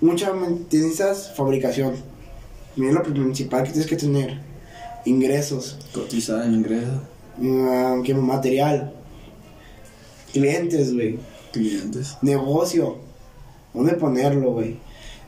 Muchas necesitas fabricación. Mira lo principal que tienes que tener: ingresos, Cotizar en ingresos, que material, clientes, güey, clientes. negocio, dónde ponerlo, güey.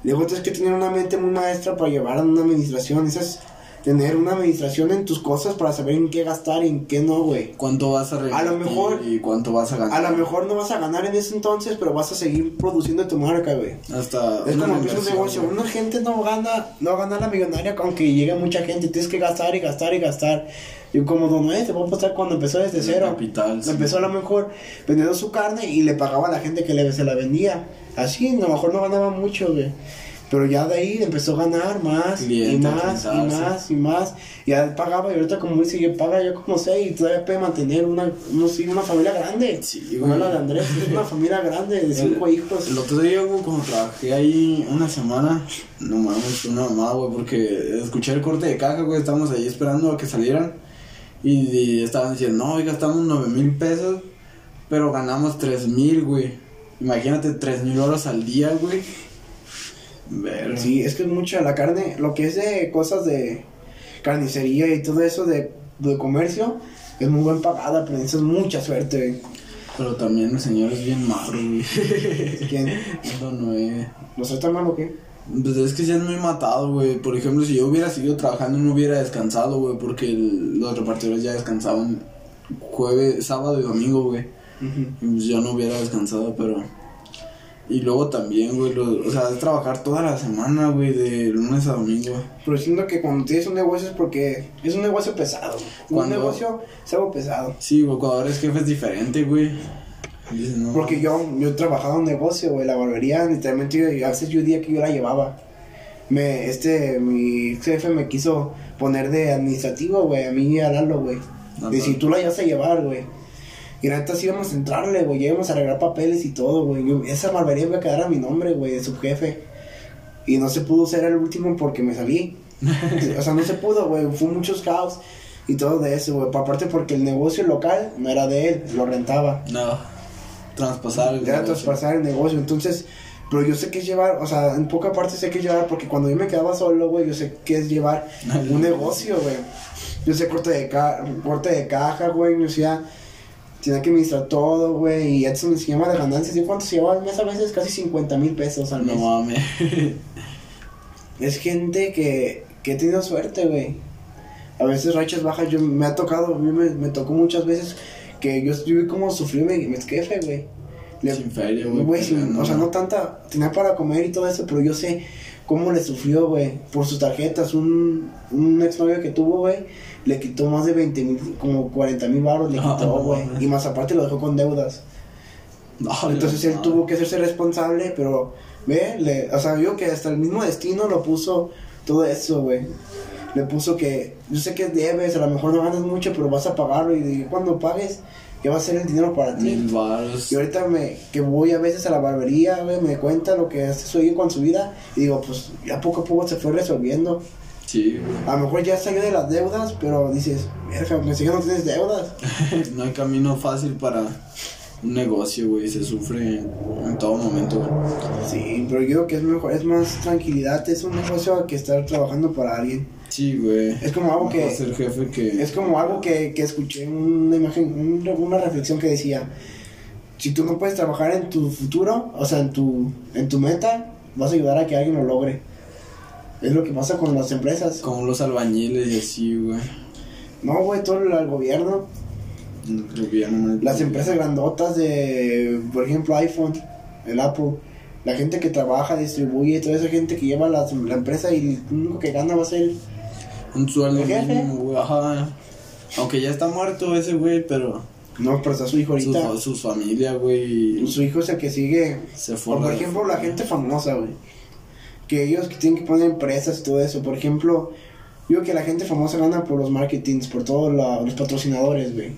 Luego tienes que tener una mente muy maestra para llevar a una administración. Esas tener una administración en tus cosas para saber en qué gastar y en qué no, güey. ¿Cuánto vas a A lo mejor- y cuánto vas a ganar? A lo mejor no vas a ganar en ese entonces, pero vas a seguir produciendo tu marca, güey. Hasta Es como que es un negocio. Una gente no gana, no gana la millonaria aunque llegue mucha gente. Tienes que gastar y gastar y gastar. Y como Don Noé, te voy a pasar cuando empezó desde cero. capital, sí. Empezó a lo mejor vendiendo su carne y le pagaba a la gente que le, se la vendía. Así, a lo mejor no ganaba mucho, güey. Pero ya de ahí empezó a ganar más y más y más y más. Y ya pagaba y ahorita como dice, yo paga yo como sé y todavía puede mantener una, no sé, una familia grande. Sí, güey. la de Andrés, es una familia grande de cinco El- hijos. El otro día, güey, como trabajé ahí una semana, no mames, una mamada, güey, porque escuché el corte de caja, güey, estábamos ahí esperando a que salieran y, y estaban diciendo, no, hoy gastamos nueve mil pesos, pero ganamos tres mil, güey. Imagínate, tres mil horas al día, güey. Ver. Sí, es que es mucha la carne, lo que es de cosas de carnicería y todo eso de, de comercio, es muy buen pagada, pero necesitas mucha suerte. Pero también el señor es bien malo, güey. <laughs> ¿Quién? No, no, eh. ¿No soy tan malo o qué? Pues es que sí es muy matado, güey. Por ejemplo, si yo hubiera seguido trabajando, no hubiera descansado, güey, porque el- los repartidores ya descansaban jueves, sábado y domingo, güey. Y pues yo no hubiera descansado, pero. Y luego también, güey, lo- o sea, es trabajar toda la semana, güey, de lunes a domingo. Pero siento que cuando tienes un negocio es porque es un negocio pesado. güey. Un Cuando- negocio es algo pesado. Sí, güey, cuando eres jefe es diferente, güey. No. Porque yo, yo trabajaba en un negocio, güey, la barbería, literalmente, yo- a veces yo día que yo la llevaba. Me, este, mi jefe me quiso poner de administrativo, güey, a mí y a Lalo, güey. De si tú la ibas a llevar, güey. Y neta sí íbamos a entrarle, güey, íbamos a arreglar papeles y todo, güey. Esa barbería iba a quedar a mi nombre, güey, de subjefe. Y no se pudo ser el último porque me salí. <laughs> o sea, no se pudo, güey, fue muchos caos y todo de eso, güey. Aparte porque el negocio local no era de él, lo rentaba. No. Traspasar el Era negocio. traspasar el negocio, entonces, pero yo sé que es llevar, o sea, en poca parte sé que es llevar, porque cuando yo me quedaba solo, güey, yo sé que es llevar <laughs> un negocio, güey. Yo sé corte de, ca corte de caja, güey, yo sea, tenía que administrar todo, güey, y Edson se llama de ganancias, ¿y cuánto se lleva al mes? A veces casi 50 mil pesos al mes. No mames. <laughs> Es gente que, que he tenido suerte, güey. A veces rachas bajas, yo me ha tocado, a mí me, me tocó muchas veces que yo, yo vi cómo sufrió mi, mi jefe, güey. Sin feria, güey. O sea, no tanta, tenía para comer y todo eso, pero yo sé cómo le sufrió, güey, por sus tarjetas. Un, un exnovio que tuvo, güey, le quitó más de 20 mil, como 40 mil baros, le quitó, no güey. y más aparte lo dejó con deudas. No, Entonces él tuvo que hacerse responsable, pero, ve, le, o sea, yo que hasta el mismo destino lo puso todo eso, güey. Le puso que, yo sé que debes, a lo mejor no ganas mucho, pero vas a pagarlo y de- cuando pagues, ya va a ser el dinero para ti. Mil baros. Y ahorita me, que voy a veces a la barbería, güey, me cuenta lo que hace su hijo con su vida y digo, pues ya poco a poco se fue resolviendo. Sí. A lo mejor ya salió de las deudas, pero dices, verga, ya no tienes deudas. <laughs> no hay camino fácil para un negocio, güey. Se sufre en todo momento, güey. Sí, pero yo digo que es mejor, es más tranquilidad, es un negocio que estar trabajando para alguien. Sí, güey. Es como algo que- ser jefe que. Es como algo que, que escuché en una imagen, un- una reflexión que decía, si tú no puedes trabajar en tu futuro, o sea, en tu, en tu meta, vas a ayudar a que alguien lo logre. Es lo que pasa con las empresas. Como los albañiles y así, güey. No, güey, todo el, el gobierno, El gobierno. las empresas grandotas de, por ejemplo, iPhone, el Apple, la gente que trabaja, distribuye, toda esa gente que lleva la, la empresa y lo único que gana va a ser... Un sueldo mínimo, güey. Ajá. Aunque ya está muerto ese güey, pero. No, pero está su hijo ahorita. su familia, güey. Su hijo es el que sigue Se fue. Por ejemplo, la gente famosa, güey. Que ellos que tienen que poner empresas y todo eso. Por ejemplo, yo que la gente famosa gana por los marketings, por todos los patrocinadores, güey.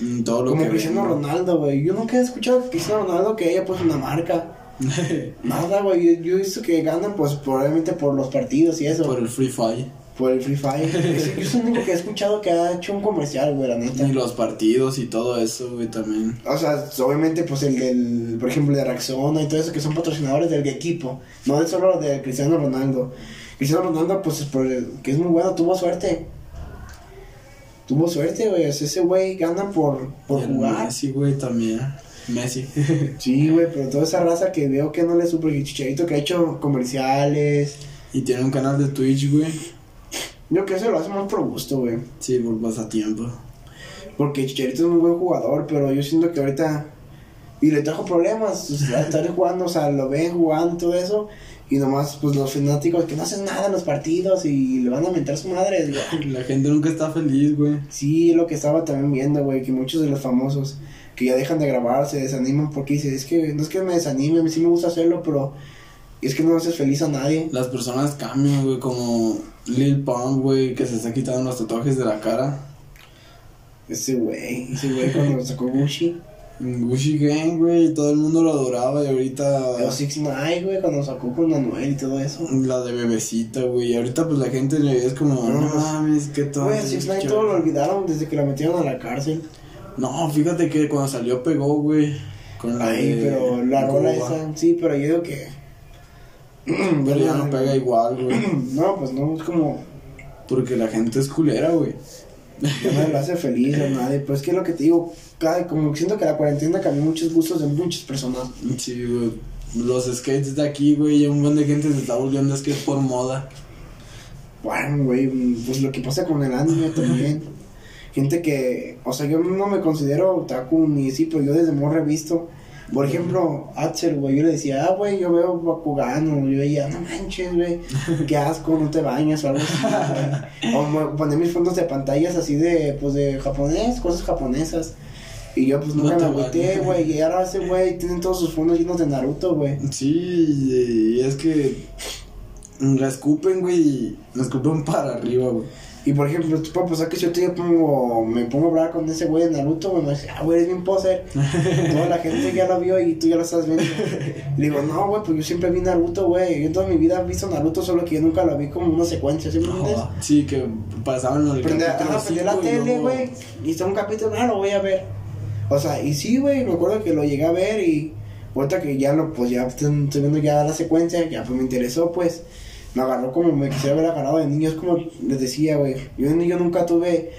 Mm, Todo lo Como que. Cristiano. Ronaldo, güey. Yo nunca he escuchado a Cristiano Ronaldo que haya puesto una marca. <laughs> Nada, güey. Yo, yo he visto que ganan, pues, probablemente por los partidos y eso. Por, el Free Fire. El Free Fire. <laughs> Es- yo soy el único que he escuchado que ha hecho un comercial, güey, la neta. Y los partidos y todo eso, güey, también. O sea, obviamente, pues el del, por ejemplo, de Raxona y todo eso, que son patrocinadores del equipo, no de solo de Cristiano Ronaldo. Cristiano Ronaldo, pues, por el- que es muy bueno, tuvo suerte. Tuvo suerte, güey. ese güey gana por, por el jugar. Messi, güey, también. Messi. <laughs> Sí, güey, pero toda esa raza que veo que no le supo el chicharito que ha hecho comerciales. y tiene un canal de Twitch, güey. Yo creo que eso lo hace más por gusto, güey. Sí, por pasatiempo. Porque Chicharito es un buen jugador, pero yo siento que ahorita. Y le trajo problemas. O sea, estar jugando, o sea, lo ven jugando y todo eso. Y nomás, pues los fanáticos que no hacen nada en los partidos y le van a mentar su madre. <laughs> Digo, La gente nunca está feliz, güey. sí, lo que estaba también viendo, güey, que muchos de los famosos que ya dejan de grabar se desaniman porque dicen, es que no es que me desanime, a mí sí me gusta hacerlo, pero es que no haces feliz a nadie. Las personas cambian, güey, como Lil Pump, güey, que se está quitando los tatuajes de la cara. Ese güey, ese güey cuando sacó Gucci. Gucci Gang, güey, todo el mundo lo adoraba y ahorita Los Six Nine, güey, cuando sacó con Manuel y todo eso. la de bebecita, güey. Y ahorita pues la gente le- es como, No, no mames, qué todo. Güey, Six Nine todo lo olvidaron desde que la metieron a la cárcel. No, fíjate que cuando salió pegó, güey. Con la Ay, de pero la rola esa, sí, pero yo digo que. <clears throat> Pero ya no pega igual, güey. <clears throat> No, pues no, es como. Porque la gente es culera, güey. No le hace feliz a nadie. Pero es que es lo que te digo, cada, como siento que la cuarentena cambió muchos gustos de muchas personas. Sí, güey. Los skates de aquí, güey, ya un buen de gente se está volviendo a skate por moda. Bueno, güey, pues lo que pasa con el anime <laughs> también. Gente que, o sea, yo no me considero otaku ni así, pero yo desde morro he visto Por ejemplo, Axel, güey, yo le decía, ah, güey, yo veo Bakugano, yo veía, no manches, güey, qué asco, no te bañas o algo así. O poner mis fondos de pantallas así de, pues, de japonés, cosas japonesas. Y yo, pues, nunca No me agüité, güey, y ahora ese güey tienen todos sus fondos llenos de Naruto, güey. Sí, y es que la escupen, güey, la escupen para arriba, güey. Y por ejemplo, tú puedes pasar que si yo te pongo, me pongo a hablar con ese güey de Naruto, me dice, ah, güey, eres bien poser. <laughs> Toda la gente ya lo vio y tú ya lo estás viendo. Y digo, no, güey, pues yo siempre vi Naruto, güey. Yo toda mi vida he visto Naruto, solo que yo nunca lo vi como una secuencia, ¿sí me entiendes? Sí, que pasaban el Prende, prendí la tele, güey, y está un capítulo, ah, lo voy a ver. O sea, y sí, güey, me acuerdo que lo llegué a ver y ahorita que ya lo, pues ya estoy viendo ya la secuencia, ya pues me interesó, pues, me agarró como me quisiera haber agarrado de niño, es como les decía, güey, yo de niño nunca tuve,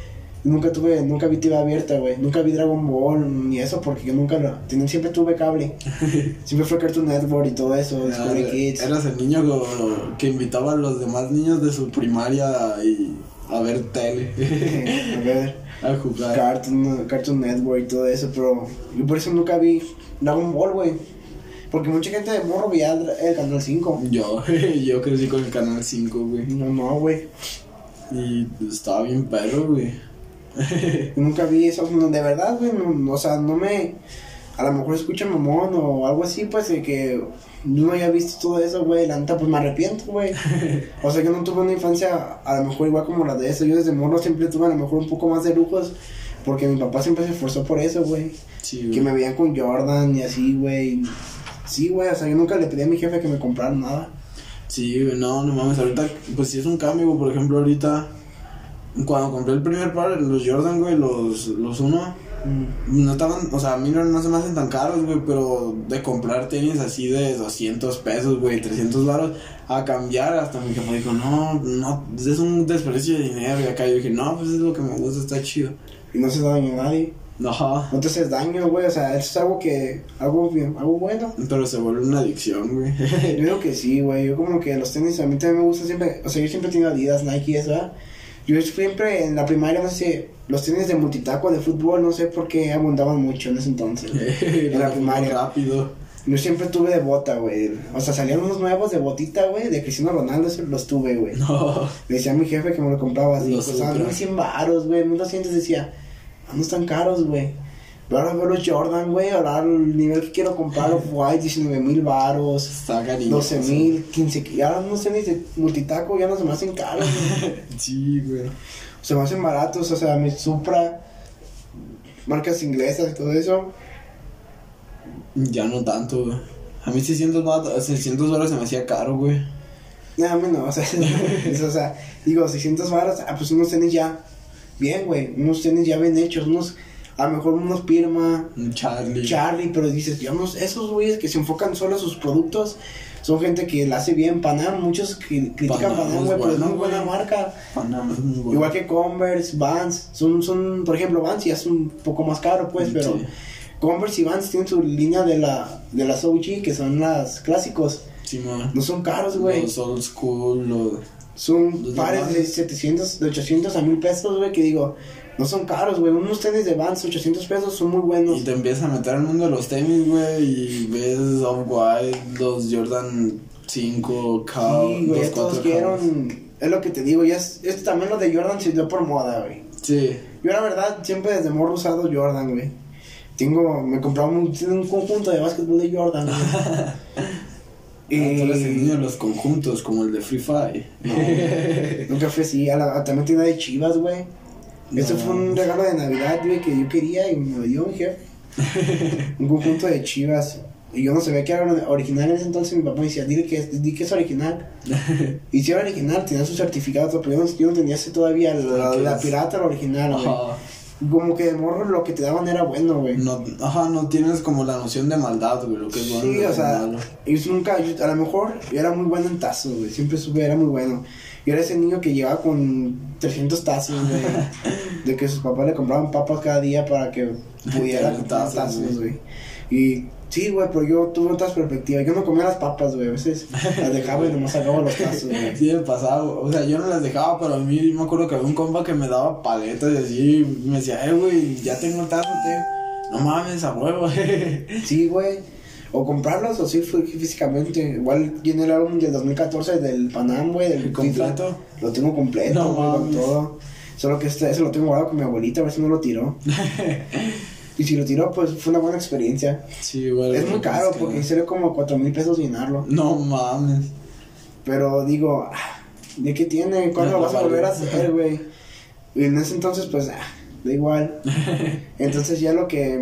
nunca tuve, nunca vi TV abierta, güey, nunca vi Dragon Ball ni eso, porque yo nunca lo, ten- siempre tuve cable, <laughs> siempre fue Cartoon Network y todo eso, Discovery Era- Kids. Eras el niño que, que invitaba a los demás niños de su primaria y a ver tele, <laughs> a ver. <laughs> a jugar. Cartoon, Cartoon Network y todo eso, pero yo por eso nunca vi Dragon Ball, güey. Porque mucha gente de morro veía el, Canal 5. Yo, <laughs> yo crecí con el canal 5, güey. No, no, güey. Y estaba bien perro, güey. <laughs> Nunca vi eso. no, de verdad, güey. no- o sea, no me. A lo mejor escucha mamón o algo así, pues, de que no haya visto todo eso, güey. La neta, pues me arrepiento, güey. <laughs> O sea, yo no tuve una infancia a lo mejor igual como la de eso. Yo desde morro siempre tuve a lo mejor un poco más de lujos. Porque mi papá siempre se esforzó por eso, güey. Sí, Que me veían con Jordan y así, güey. Sí, güey, o sea, yo nunca le pedí a mi jefe que me comprara nada. Sí, güey, no, no mames, ahorita, pues sí es un cambio, güey, por ejemplo, ahorita, cuando compré el primer par, los Jordan, güey, los, los uno, no estaban, o sea, a mí no, no se me hacen tan caros, güey, pero de comprar tenis así de 200 pesos, güey, 300 baros, a cambiar, hasta mi jefe dijo, no, no, es un desperdicio de dinero, y acá yo dije, no, pues es lo que me gusta, está chido. Y no se daño a nadie. No, No te haces daño, güey. O sea, eso es algo que. Algo, bien- algo bueno. pero se vuelve una adicción, güey. <laughs> Yo digo que sí, güey. Yo como que los tenis a mí también me gusta siempre. O sea, yo siempre he tenido Adidas, Nike eso, ¿verdad? Yo siempre en la primaria, no sé, los tenis de multitaco de fútbol, no sé por qué abundaban mucho en ese entonces. <laughs> en la primaria. Rápido. Yo siempre tuve de bota, güey. O sea, salían unos nuevos de botita, güey, de Cristiano Ronaldo, los tuve, güey. No. Le decía a mi jefe que me lo compraba así, Los costaban Ultra. 1100 baros, güey, 1200 decía, "Ah, no están caros, güey. Pero ahora veo los Jordan, güey, ahora el nivel que quiero comprar, los <laughs> White, 19 mil baros, Está cariñoso. 12 mil, 15, que ya no sé ni de multitaco, ya no se me hacen caros, güey. <laughs> Sí, güey. se me hacen baratos, o sea, mi Supra, marcas inglesas y todo eso. Ya no tanto, güey. A mí 600 baros, 600 dólares se me hacía caro, güey. Nada menos, o sea, es- <laughs> o sea, digo, 600 baros, ah, pues unos tenis ya, bien, güey, unos tenis ya bien hechos, unos, a lo mejor unos Pirma, Charlie. Charlie, pero dices, no, esos güeyes que se enfocan solo a sus productos, son gente que la hace bien, Panam, muchos cri- critican Panam Panam, güey, pero es muy buena marca. Panamá es muy bueno. Igual que Converse, Vans, son, son, por ejemplo, Vans ya es un poco más caro, pues, pero. Converse y Vans tienen su línea de la, de las OG, que son las clásicos, Sí, no son caros, güey. Los old school, los... Son pares de 700, de 800 a 1000 pesos, güey, que digo, no son caros, güey. Unos tenis de Vans, 800 pesos, son muy buenos. Y te empiezas a meter al mundo de los tenis, güey, y ves Off-White, los Jordan 5, Cow, Sí, güey, todos 4 quieren. Es lo que te digo, ya es, es también lo de Jordan se dio por moda, güey. Sí. Yo, la verdad, siempre desde morro usado Jordan, güey. Tengo, me compraba un, un conjunto de básquetbol de Jordan, güey. <laughs> Niño y. los conjuntos, como el de Free Fire. No, <laughs> nunca fui así. A la, también tenía de chivas, güey. Eso No. fue un regalo de Navidad, güey, que yo quería y me lo dio mi jefe. <laughs> un conjunto de chivas. Y yo no sabía que era original en ese entonces. Mi papá me decía, dile que, es- di que es original. <laughs> y si era original, tenía su certificado, pero yo no, yo no tenía ese todavía. La, pirata, la original, güey. Como que de morro lo que te daban era bueno, güey. No, ajá, no tienes como la noción de maldad, güey, lo que es bueno. Sí, o sea, malo. yo nunca, yo- a lo mejor yo era muy bueno en tazos, güey. Siempre supe, era muy bueno. Yo era ese niño que llegaba con 300 tazos, güey. <laughs> de que sus papás le compraban papas cada día para que pudiera comprar tazos, güey. Y sí, güey, pero yo tuve otras perspectivas. Yo no comía las papas, güey. A veces <laughs> las dejaba y nomás sacaba los tazos, güey. Sí, me pasaba, o sea, yo no las dejaba, pero a mí me acuerdo que había un compa que me daba paletas y así, y me decía, eh, güey, ya tengo el tazo, te... No mames, a huevo. <laughs> Sí, güey. O comprarlos o sí fue físicamente. Igual tiene el álbum del 2014 del Panam, güey. Del ¿Completo? Lo tengo completo, No güey, con mames. todo. Solo que este, ese lo tengo guardado con mi abuelita, a ver si no lo tiró. <laughs> y si lo tiró, pues fue una buena experiencia. Sí, igual. es muy caro porque sale como 4 mil pesos llenarlo. No mames. Pero digo, ah, ¿de qué tiene? ¿Cuándo lo vas a volver a hacer, güey? Y en ese entonces, pues, ah, da igual. <laughs> Entonces ya lo que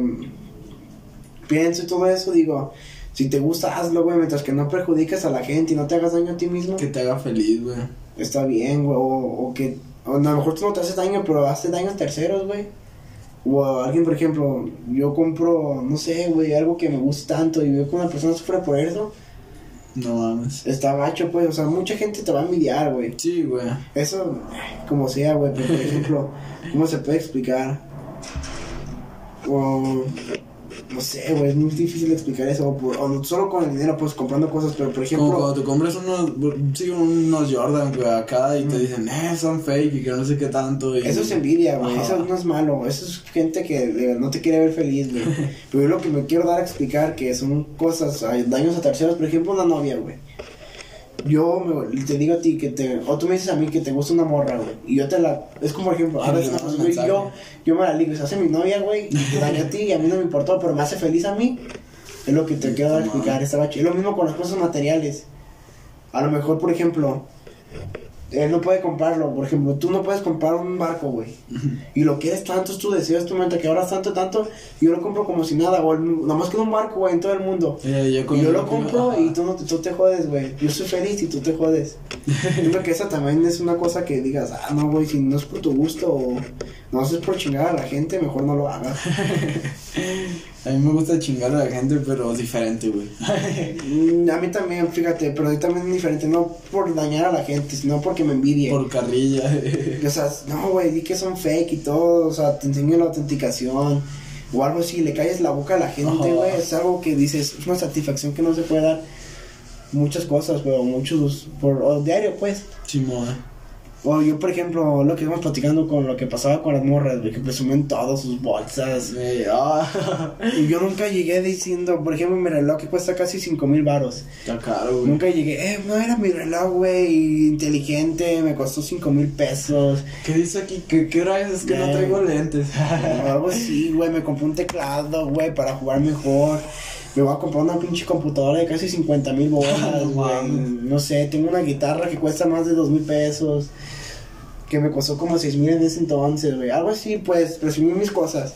pienso y todo eso, digo, si te gusta, hazlo, güey, mientras que no perjudiques a la gente y no te hagas daño a ti mismo, Que te haga feliz, güey. está bien, güey. O, o que, o a lo mejor tú no te haces daño, pero haces daño a terceros, güey. O a alguien, por ejemplo, yo compro, no sé, güey, algo que me gusta tanto y veo que una persona sufre por eso, No mames. está gacho, pues, o sea, mucha gente te va a envidiar, güey. Sí, güey. Eso, como sea, güey, pero por ejemplo, ¿cómo se puede explicar? O, no sé, güey, es muy difícil explicar eso. O, por- o solo con el dinero, pues comprando cosas, pero por Como ejemplo, cuando te compras unos, sí, unos Jordan, güey, acá y te dicen, eh, son fake y que no sé qué tanto. Y... eso es envidia, güey, eso no es malo. Eso es gente que de- no te quiere ver feliz, güey. <laughs> Pero yo lo que me quiero dar a explicar que son cosas, hay daños a terceros, por ejemplo, una novia, güey. Yo me- te digo a ti que te, o tú me dices a mí que te gusta una morra, güey, y yo te la, es como por ejemplo, a Y veces le una cosa, yo, mensaje. yo, yo me la ligo, se hace mi novia, güey, y te daña a ti y a mí no me importó, pero me hace feliz a mí, es lo que te quiero dar a Toma. explicar, chido. Es lo mismo con las cosas materiales, a lo mejor, por ejemplo, él no puede comprarlo, por ejemplo, tú no puedes comprar un barco, güey, y lo quieres tanto, es tu deseo, es tu mente, que ahora tanto, tanto, y yo lo compro como si nada, o el- nomás que un barco, güey, en todo el mundo. Eh, yo, Y yo lo compro y tú, no, te- tú te jodes, güey. Yo soy feliz y tú te jodes. <laughs> Yo creo que esa también es una cosa que digas, ah, no, güey, si no es por tu gusto o no es por chingar a la gente, mejor no lo hagas. <laughs> A mí me gusta chingar a la gente, pero diferente, güey. Mm, a mí también, fíjate, pero yo también es diferente, no por dañar a la gente, sino porque me envidie. Por carrilla. O sea, no, güey, di que son fake y todo, o sea, te enseño la autenticación o algo así, le calles la boca a la gente, güey, es algo que dices, es una satisfacción que no se puede dar muchas cosas, pero muchos, por, o diario, pues. Simón. O yo, por ejemplo, lo que estamos platicando con lo que pasaba con las morras, güey, que presumen todas sus bolsas. Ah, <laughs> Y yo nunca llegué diciendo, por ejemplo, mi reloj que cuesta casi 5 mil baros. está caro, güey. Nunca llegué, eh, no era mi reloj, güey, inteligente, me costó 5 mil pesos. ¿Qué dice aquí? ¿Qué, qué hora es? Es que no traigo lentes. Algo así, güey, me compré un teclado, güey, para jugar mejor. Me voy a comprar una pinche computadora de casi 50 mil bolas, <laughs> güey. No sé, tengo una guitarra que cuesta más de 2 mil pesos. Que me costó como 6 mil en ese entonces, güey. Algo así, pues, presumir mis cosas.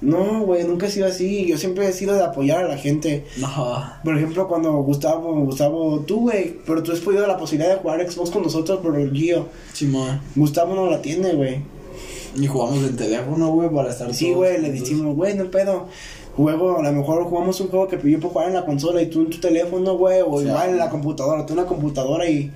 No, güey, nunca he sido así. Yo siempre he sido de apoyar a la gente. no. Por ejemplo, cuando Gustavo, Gustavo, tú, güey, pero tú has podido la posibilidad de jugar Xbox con nosotros por el Gio. Simón. Gustavo no la tiene, güey. Y jugamos en teléfono, güey, para estar Sí, güey, le decimos, güey, no pedo. Juego, a lo mejor jugamos un juego que yo puedo jugar en la consola y tú en tu teléfono, güey, o igual en la computadora, tú en la computadora y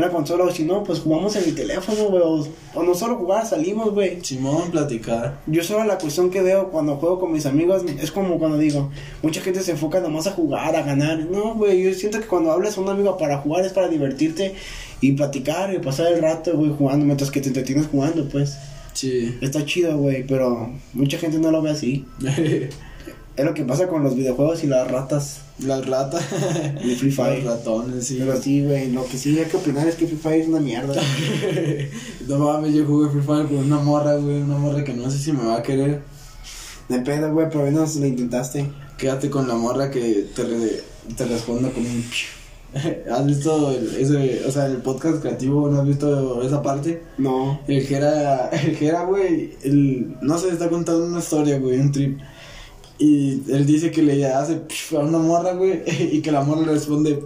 la consola, o si no, pues jugamos en el teléfono, güey, o, o no solo jugar, salimos, güey. Simón, platicar. Yo solo la cuestión que veo cuando juego con mis amigos es como cuando digo, mucha gente se enfoca nomás a jugar, a ganar. No, güey, yo siento que cuando hablas a un amigo para jugar es para divertirte y platicar y pasar el rato, güey, jugando mientras que te entretienes jugando, pues. Sí. Está chido, güey, pero mucha gente no lo ve así. <laughs> Es lo que pasa con los videojuegos y las ratas Las ratas. <laughs> de Free Fire. Los ratones, sí. Pero sí, güey, lo que sí hay que opinar es que Free Fire es una mierda. <laughs> No mames, yo jugué Free Fire con una morra, güey. Una morra que no sé si me va a querer. De pedo, güey, pero al menos lo intentaste. Quédate con la morra que te, re- te responda con un. <laughs> ¿Has visto el, ese, o sea, el podcast creativo? ¿No has visto esa parte? No. El que era, el que era, güey, el, no sé, está contando una historia, güey, un trip. Y él dice que le hace a una morra, güey, <laughs> y que la morra le responde.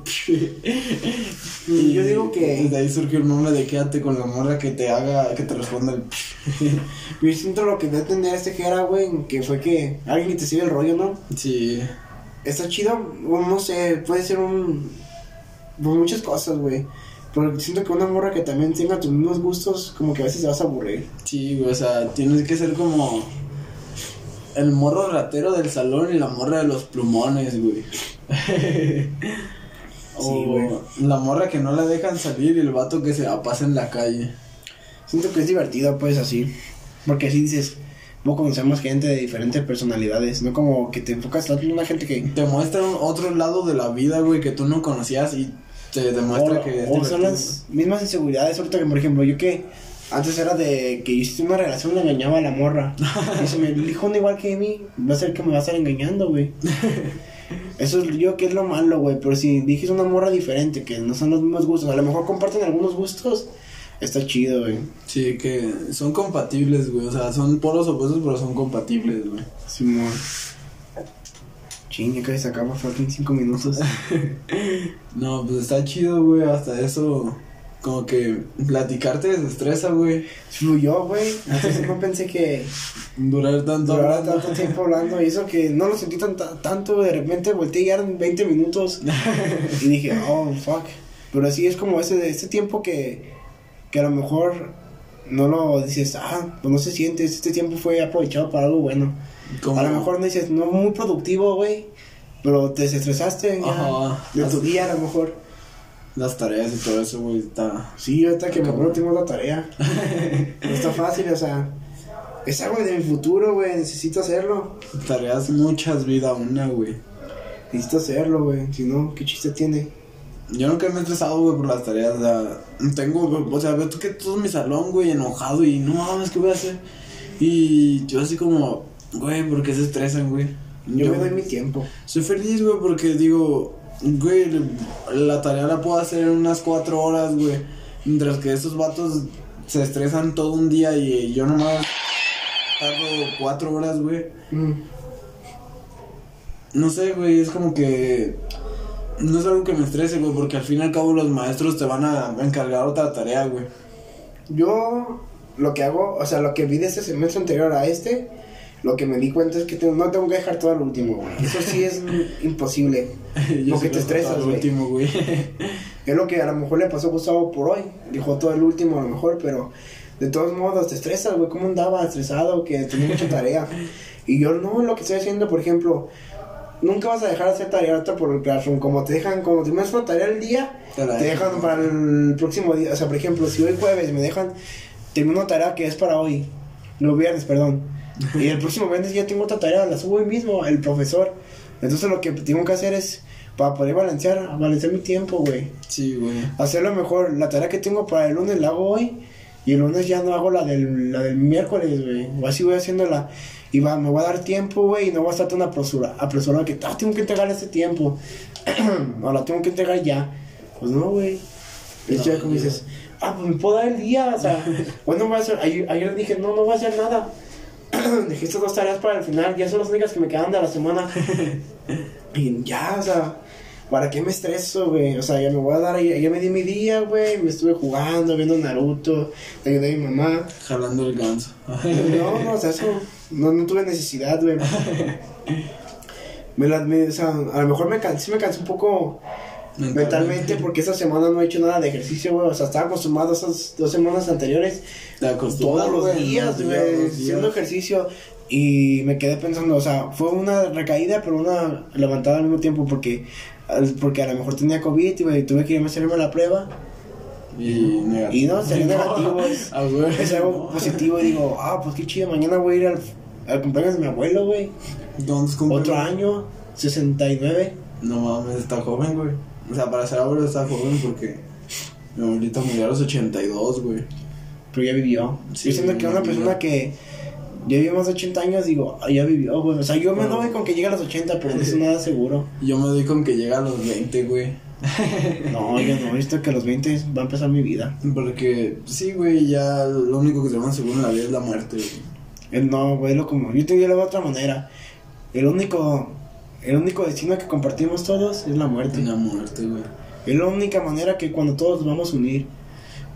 Y yo digo que- Desde ahí surgió el nombre de quédate con la morra que te haga, que te responda el. <laughs> Yo siento lo que debe tener este que era, güey, que fue que alguien te sigue el rollo, ¿no? Sí. Está chido, o no sé, puede ser un. pues muchas cosas, güey. Pero siento que una morra que también tenga tus mismos gustos, como que a veces te vas a aburrir. Sí, güey, o sea, tienes que ser como el morro ratero del salón y la morra de los plumones, güey. o <laughs> Sí, güey. la morra que no la dejan salir y el vato que se la pasa en la calle. Siento que es divertido, pues así. Porque así dices, Luego conocemos gente de diferentes personalidades, no como que te enfocas tanto en una gente que... Te muestra un otro lado de la vida, güey, que tú no conocías y te demuestra o, que o son las mismas inseguridades, ahorita que por ejemplo yo que antes era de que yo hice una relación le engañaba a la morra. y si me dijo una igual que a mí, va a ser que me va a estar engañando, güey. <laughs> Eso es yo que es lo malo, güey. Pero si dijiste una morra diferente, que no son los mismos gustos, a lo mejor comparten algunos gustos, está chido, güey. Sí, que son compatibles, güey. O sea, son polos opuestos, pero son compatibles, güey. Simón. Chingue, casi se acaba fucking 5 minutos. <laughs> No, pues está chido, güey. Hasta eso, como que platicarte desestresa, güey. Fluyó, güey. Entonces no pensé que Durar tanto. durara hablando. tanto tiempo hablando. Y eso que no lo sentí tan, tan- tanto. De repente volteé y ya eran 20 minutos. <laughs> Y dije, oh, fuck. Pero así es como ese, ese tiempo que, que a lo mejor no lo dices, ah, pues no se siente. Este tiempo fue aprovechado para algo bueno. A lo mejor no dices, no muy productivo, güey. Pero te desestresaste ya de tu día a lo mejor. Las tareas y todo eso, güey, está... Sí, ahorita que me acuerdo tengo la tarea. <laughs> no está fácil, o sea. Es algo de mi futuro, güey. Necesito hacerlo. Tareas muchas vida una, güey. Necesito hacerlo, güey. Si no, ¿qué chiste tiene? Yo nunca me he estresado, güey, por las tareas. O sea, tengo, o sea, veo que todo mi salón, güey, enojado y no mames, ¿qué voy a hacer? Y yo así como, güey, ¿por qué se estresan, güey? Yo, me doy mi tiempo. Soy feliz, güey, porque digo, güey, la tarea la puedo hacer en unas cuatro horas, güey. Mientras que esos vatos se estresan todo un día y yo nomás tardo cuatro horas, güey. Mm. No sé, güey, es como que no es algo que me estrese, güey, porque al fin y al cabo los maestros te van a encargar otra tarea, güey. Yo lo que hago, o sea, lo que vi de este semestre anterior a este, lo que me di cuenta es que tengo- no tengo que dejar todo al último, güey. Eso sí es <laughs> imposible. Yo Porque te estresas, güey. último, güey. <laughs> Es lo que a lo mejor le pasó a Gustavo por hoy. Dijo todo el último a lo mejor, pero de todos modos te estresas, güey. ¿Cómo andaba estresado? Que tenía mucha <laughs> tarea. Y yo no, lo que estoy haciendo, por ejemplo, nunca vas a dejar de hacer tarea ahorita por el Classroom. Como te dejan, como te das una tarea al día, Te te dejan. para el próximo día. O sea, por ejemplo, si hoy jueves me dejan, termino una tarea que es para hoy, no viernes, perdón. Y el próximo viernes ya tengo otra tarea, la subo hoy mismo, el profesor. Entonces lo que tengo que hacer es, para poder balancear, balancear mi tiempo, güey Sí, güey. hacerlo mejor. La tarea que tengo para el lunes la hago hoy. Y el lunes ya no hago la del, la del miércoles, güey. O así voy haciéndola. Y va, me voy a dar tiempo, güey. Y no voy a estar tan apresura, apresurado que ah, tengo que entregar este tiempo. <clears throat> o la tengo que entregar ya. Pues no, güey. Es No, ya como dices, ah, pues me puedo dar el día. O sea, <laughs> hoy no voy a hacer. Ayer, ayer dije, no, no voy a hacer nada. <clears throat> Dejé estas dos tareas para el final. Ya son las únicas que me quedan de la semana. <laughs> y ya, o sea. ¿Para qué me estreso, güey? O sea, ya me voy a dar, ya, ya me di mi día, güey. Me estuve jugando, viendo Naruto, le ayudé a mi mamá. Jalando el ganso. <laughs> No, no, o sea, eso, no, no tuve necesidad, güey. <laughs> Me la, me- o sea, a lo mejor me cansé, sí me cansé un poco mentalmente porque esa semana no he hecho nada de ejercicio, güey. O sea, estaba acostumbrado esas dos semanas anteriores todos los días, güey, haciendo ejercicio. Y me quedé pensando, o sea, fue una recaída, pero una levantada al mismo tiempo, porque, porque a lo mejor tenía COVID y tuve que irme a hacerme la prueba. Y negativo. Y no, salió <laughs> negativo, es- <laughs> Ah, güey. Es algo positivo y digo, ah, pues qué chido, mañana voy a ir al, al cumpleaños de mi abuelo, güey. ¿Dónde es cumple? Otro año, 69. No mames, está joven, güey. O sea, para ser abuelo está joven porque mi abuelita murió a los 82, güey. Pero ya vivió. Sí, yo siento que una persona que ya vivió más de 80 años, digo, ah, ya vivió, güey. O sea, yo me Bueno. doy con que llegue a los 80, pero no es <laughs> nada seguro. Yo me doy con que llega a los 20, güey. <laughs> No, yo no, visto que a los 20 va a empezar mi vida. Porque, sí, güey, ya lo único que tenemos seguro en la vida es la muerte, güey. Eh, No, güey, lo como. Yo te digo de otra manera. El único. El único destino que compartimos todos es la muerte. La muerte, güey. Es la única manera que cuando todos nos vamos a unir.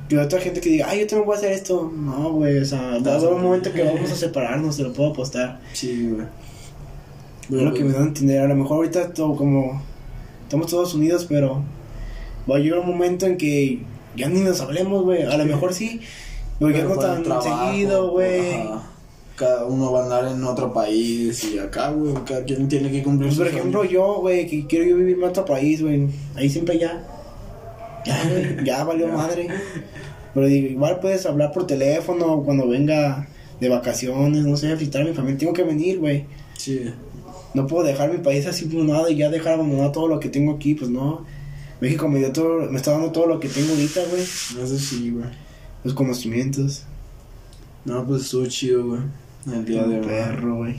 Que otra gente que diga, ay, yo también voy a hacer esto. No, güey, o sea, va a un momento que vamos a separarnos, te lo puedo apostar. Sí, güey. Es lo que me da a entender. A lo mejor ahorita todo como. Estamos todos unidos, pero. Va a llegar un momento en que ya ni nos hablemos, güey. A lo mejor sí, Pero no tan trabajo, seguido, güey. Cada uno va a andar en otro país y acá, güey, cada quien tiene que cumplir Pues, por su ejemplo, sueño. yo, güey, que quiero yo vivir en otro país, güey. Ahí siempre ya. Ya, güey, ya valió <laughs> madre. Pero digo, igual puedes hablar por teléfono cuando venga de vacaciones, no sé, a visitar a mi familia. Tengo que venir, güey. Sí. No puedo dejar mi país así por nada y ya dejar abandonado todo lo que tengo aquí, pues no. México me dio todo, me está dando todo lo que tengo ahorita, güey. Eso sí, güey. Los conocimientos. No, pues estuvo chido, güey. El día de hoy. perro, güey.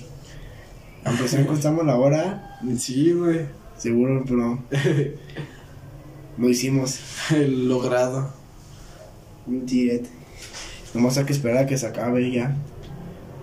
Aunque sea contamos la hora, Sí, güey. seguro, pero <laughs> lo hicimos. El logrado. Un direct. Nomás hay que esperar a que se acabe ya.